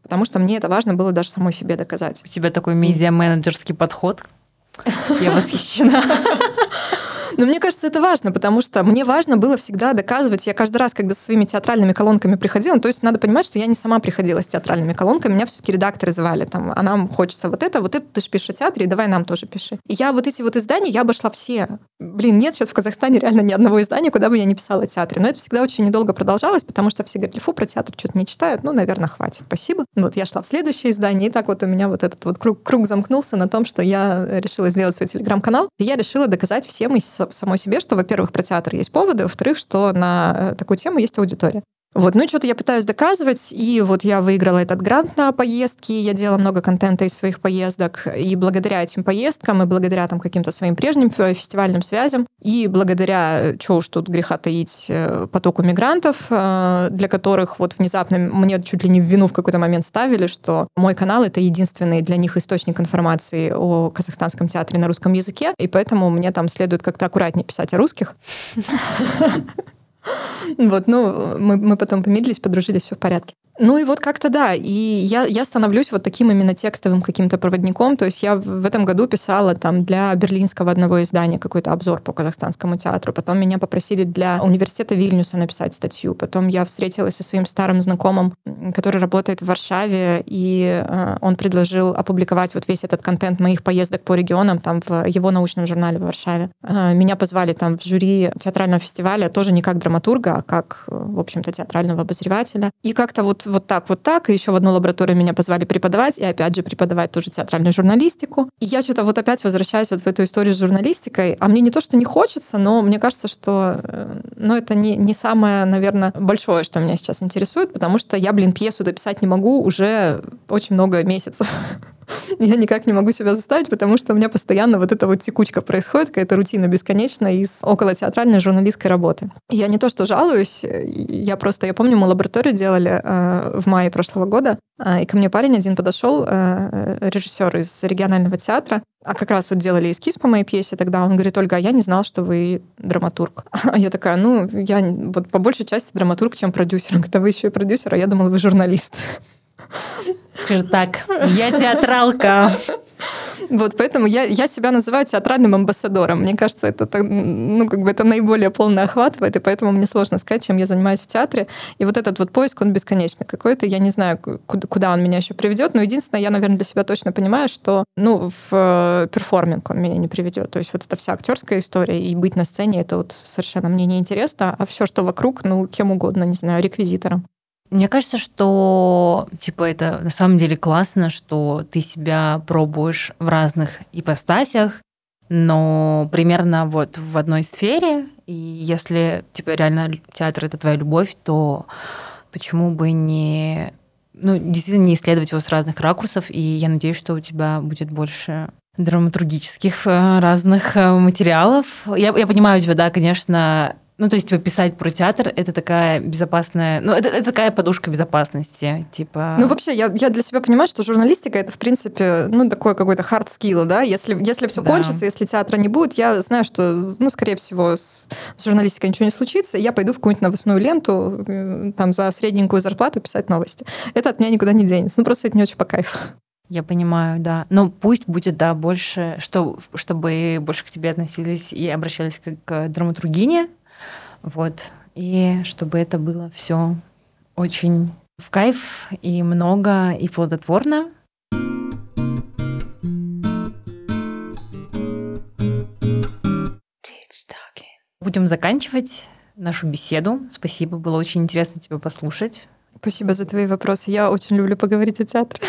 [SPEAKER 2] Потому что мне это важно было даже самой себе доказать.
[SPEAKER 1] У тебя такой медиа-менеджерский подход. <laughs> Я восхищена. <laughs>
[SPEAKER 2] Но мне кажется, это важно, потому что мне важно было всегда доказывать. Я каждый раз, когда со своими театральными колонками приходила, ну, то есть надо понимать, что я не сама приходила с театральными колонками, меня все-таки редакторы звали, там, а нам хочется вот это, вот это ты же пишешь о театре, давай нам тоже пиши. И я вот эти вот издания, я обошла все. Блин, нет сейчас в Казахстане реально ни одного издания, куда бы я не писала о театре. Но это всегда очень недолго продолжалось, потому что все говорили, фу, про театр что-то не читают. Ну, наверное, хватит, спасибо. Вот я шла в следующее издание, и так вот у меня вот этот вот круг, круг замкнулся на том, что я решила сделать свой телеграм-канал. И я решила доказать всем и самой себе, что, во-первых, про театр есть поводы, во-вторых, что на э, такую тему есть аудитория. Вот, ну и что-то я пытаюсь доказывать, и вот я выиграла этот грант на поездки, я делала много контента из своих поездок, и благодаря этим поездкам, и благодаря там каким-то своим прежним фестивальным связям, и благодаря, что уж тут греха таить, э, потоку мигрантов, э, для которых вот внезапно мне чуть ли не в вину в какой-то момент ставили, что мой канал — это единственный для них источник информации о казахстанском театре на русском языке, и поэтому мне там следует как-то аккуратнее писать о русских. <laughs> Вот, ну, мы, мы потом помирились, подружились, все в порядке. Ну и вот как-то да, и я, я становлюсь вот таким именно текстовым каким-то проводником, то есть я в этом году писала там для берлинского одного издания какой-то обзор по казахстанскому театру, потом меня попросили для университета Вильнюса написать статью, потом я встретилась со своим старым знакомым, который работает в Варшаве, и э, он предложил опубликовать вот весь этот контент моих поездок по регионам там в его научном журнале в Варшаве. Э, меня позвали там в жюри театрального фестиваля тоже не как драматурга, а как, в общем-то, театрального обозревателя. И как-то вот вот так, вот так. И еще в одну лабораторию меня позвали преподавать, и опять же преподавать тоже театральную журналистику. И я что-то вот опять возвращаюсь вот в эту историю с журналистикой. А мне не то, что не хочется, но мне кажется, что э, ну, это не, не самое, наверное, большое, что меня сейчас интересует, потому что я, блин, пьесу дописать не могу уже очень много месяцев. <laughs> <laughs> я никак не могу себя заставить, потому что у меня постоянно вот эта вот текучка происходит, какая-то рутина бесконечная из около театральной журналистской работы. Я не то, что жалуюсь, я просто, я помню, мы лабораторию делали э, в мае прошлого года, э, и ко мне парень один подошел, э, режиссер из регионального театра, а как раз вот делали эскиз по моей пьесе тогда, он говорит, Ольга, а я не знал, что вы драматург. <laughs> А я такая, ну, я вот по большей части драматург, чем продюсер. <laughs> Когда вы еще и продюсер, а я думала, вы журналист.
[SPEAKER 1] Скажи так, я театралка.
[SPEAKER 2] Вот, поэтому я, я себя называю театральным амбассадором. Мне кажется, это, ну, как бы это наиболее полно охватывает, и поэтому мне сложно сказать, чем я занимаюсь в театре. И вот этот вот поиск, он бесконечный какой-то. Я не знаю, куда, куда он меня еще приведет, но единственное, я, наверное, для себя точно понимаю, что, ну, в э, перформинг он меня не приведет. То есть вот эта вся актерская история и быть на сцене, это вот совершенно мне не интересно, а все, что вокруг, ну, кем угодно, не знаю, реквизитором.
[SPEAKER 1] Мне кажется, что типа это на самом деле классно, что ты себя пробуешь в разных ипостасях, но примерно вот в одной сфере, и если типа реально театр это твоя любовь, то почему бы не ну, действительно не исследовать его с разных ракурсов, и я надеюсь, что у тебя будет больше драматургических э, разных э, материалов. Я, я понимаю тебя, да, конечно, Ну, то есть, типа, писать про театр — это такая безопасная... Ну, это, это такая подушка безопасности, типа...
[SPEAKER 2] Ну, вообще, я, я для себя понимаю, что журналистика — это, в принципе, ну, такой какой-то hard skill, да? Если, если все да. кончится, если театра не будет, я знаю, что, ну, скорее всего, с, с журналистикой ничего не случится, и я пойду в какую-нибудь новостную ленту, э, там, за средненькую зарплату писать новости. Это от меня никуда не денется. Ну, просто это не очень по кайфу.
[SPEAKER 1] Я понимаю, да. Но пусть будет, да, больше, что, чтобы больше к тебе относились и обращались как к драматургине, вот. И чтобы это было все очень в кайф и много и плодотворно. Будем заканчивать нашу беседу. Спасибо, было очень интересно тебя послушать.
[SPEAKER 2] Спасибо за твои вопросы. Я очень люблю поговорить о театре.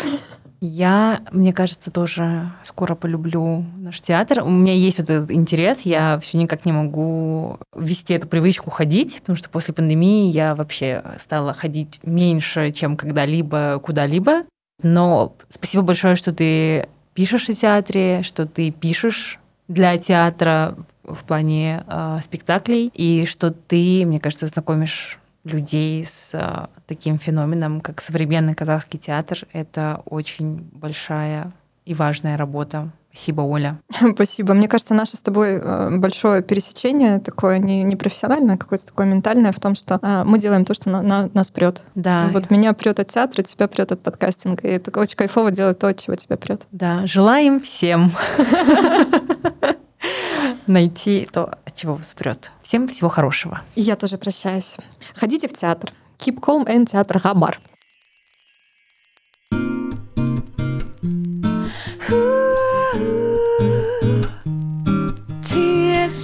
[SPEAKER 1] Я, мне кажется, тоже скоро полюблю наш театр. У меня есть вот этот интерес, я все никак не могу вести эту привычку ходить, потому что после пандемии я вообще стала ходить меньше, чем когда-либо, куда-либо. Но спасибо большое, что ты пишешь о театре, что ты пишешь для театра в плане э, спектаклей, и что ты, мне кажется, знакомишь людей с а, таким феноменом, как современный казахский театр. Это очень большая и важная работа. Спасибо, Оля. <laughs>
[SPEAKER 2] Спасибо. Мне кажется, наше с тобой а, большое пересечение, такое не, не профессиональное, а какое-то такое ментальное, в том, что а, мы делаем то, что на, на, нас прет.
[SPEAKER 1] Да.
[SPEAKER 2] вот меня прет от театра, тебя прет от подкастинга. И это очень кайфово делать то, от чего тебя прет.
[SPEAKER 1] Да, желаем всем <laughs> найти то, от чего вас прет. Всем всего хорошего.
[SPEAKER 2] И я тоже прощаюсь. Ходите в театр. Keep calm and театр Гамар.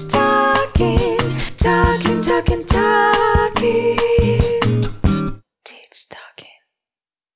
[SPEAKER 2] Talking, talking, talking, talking.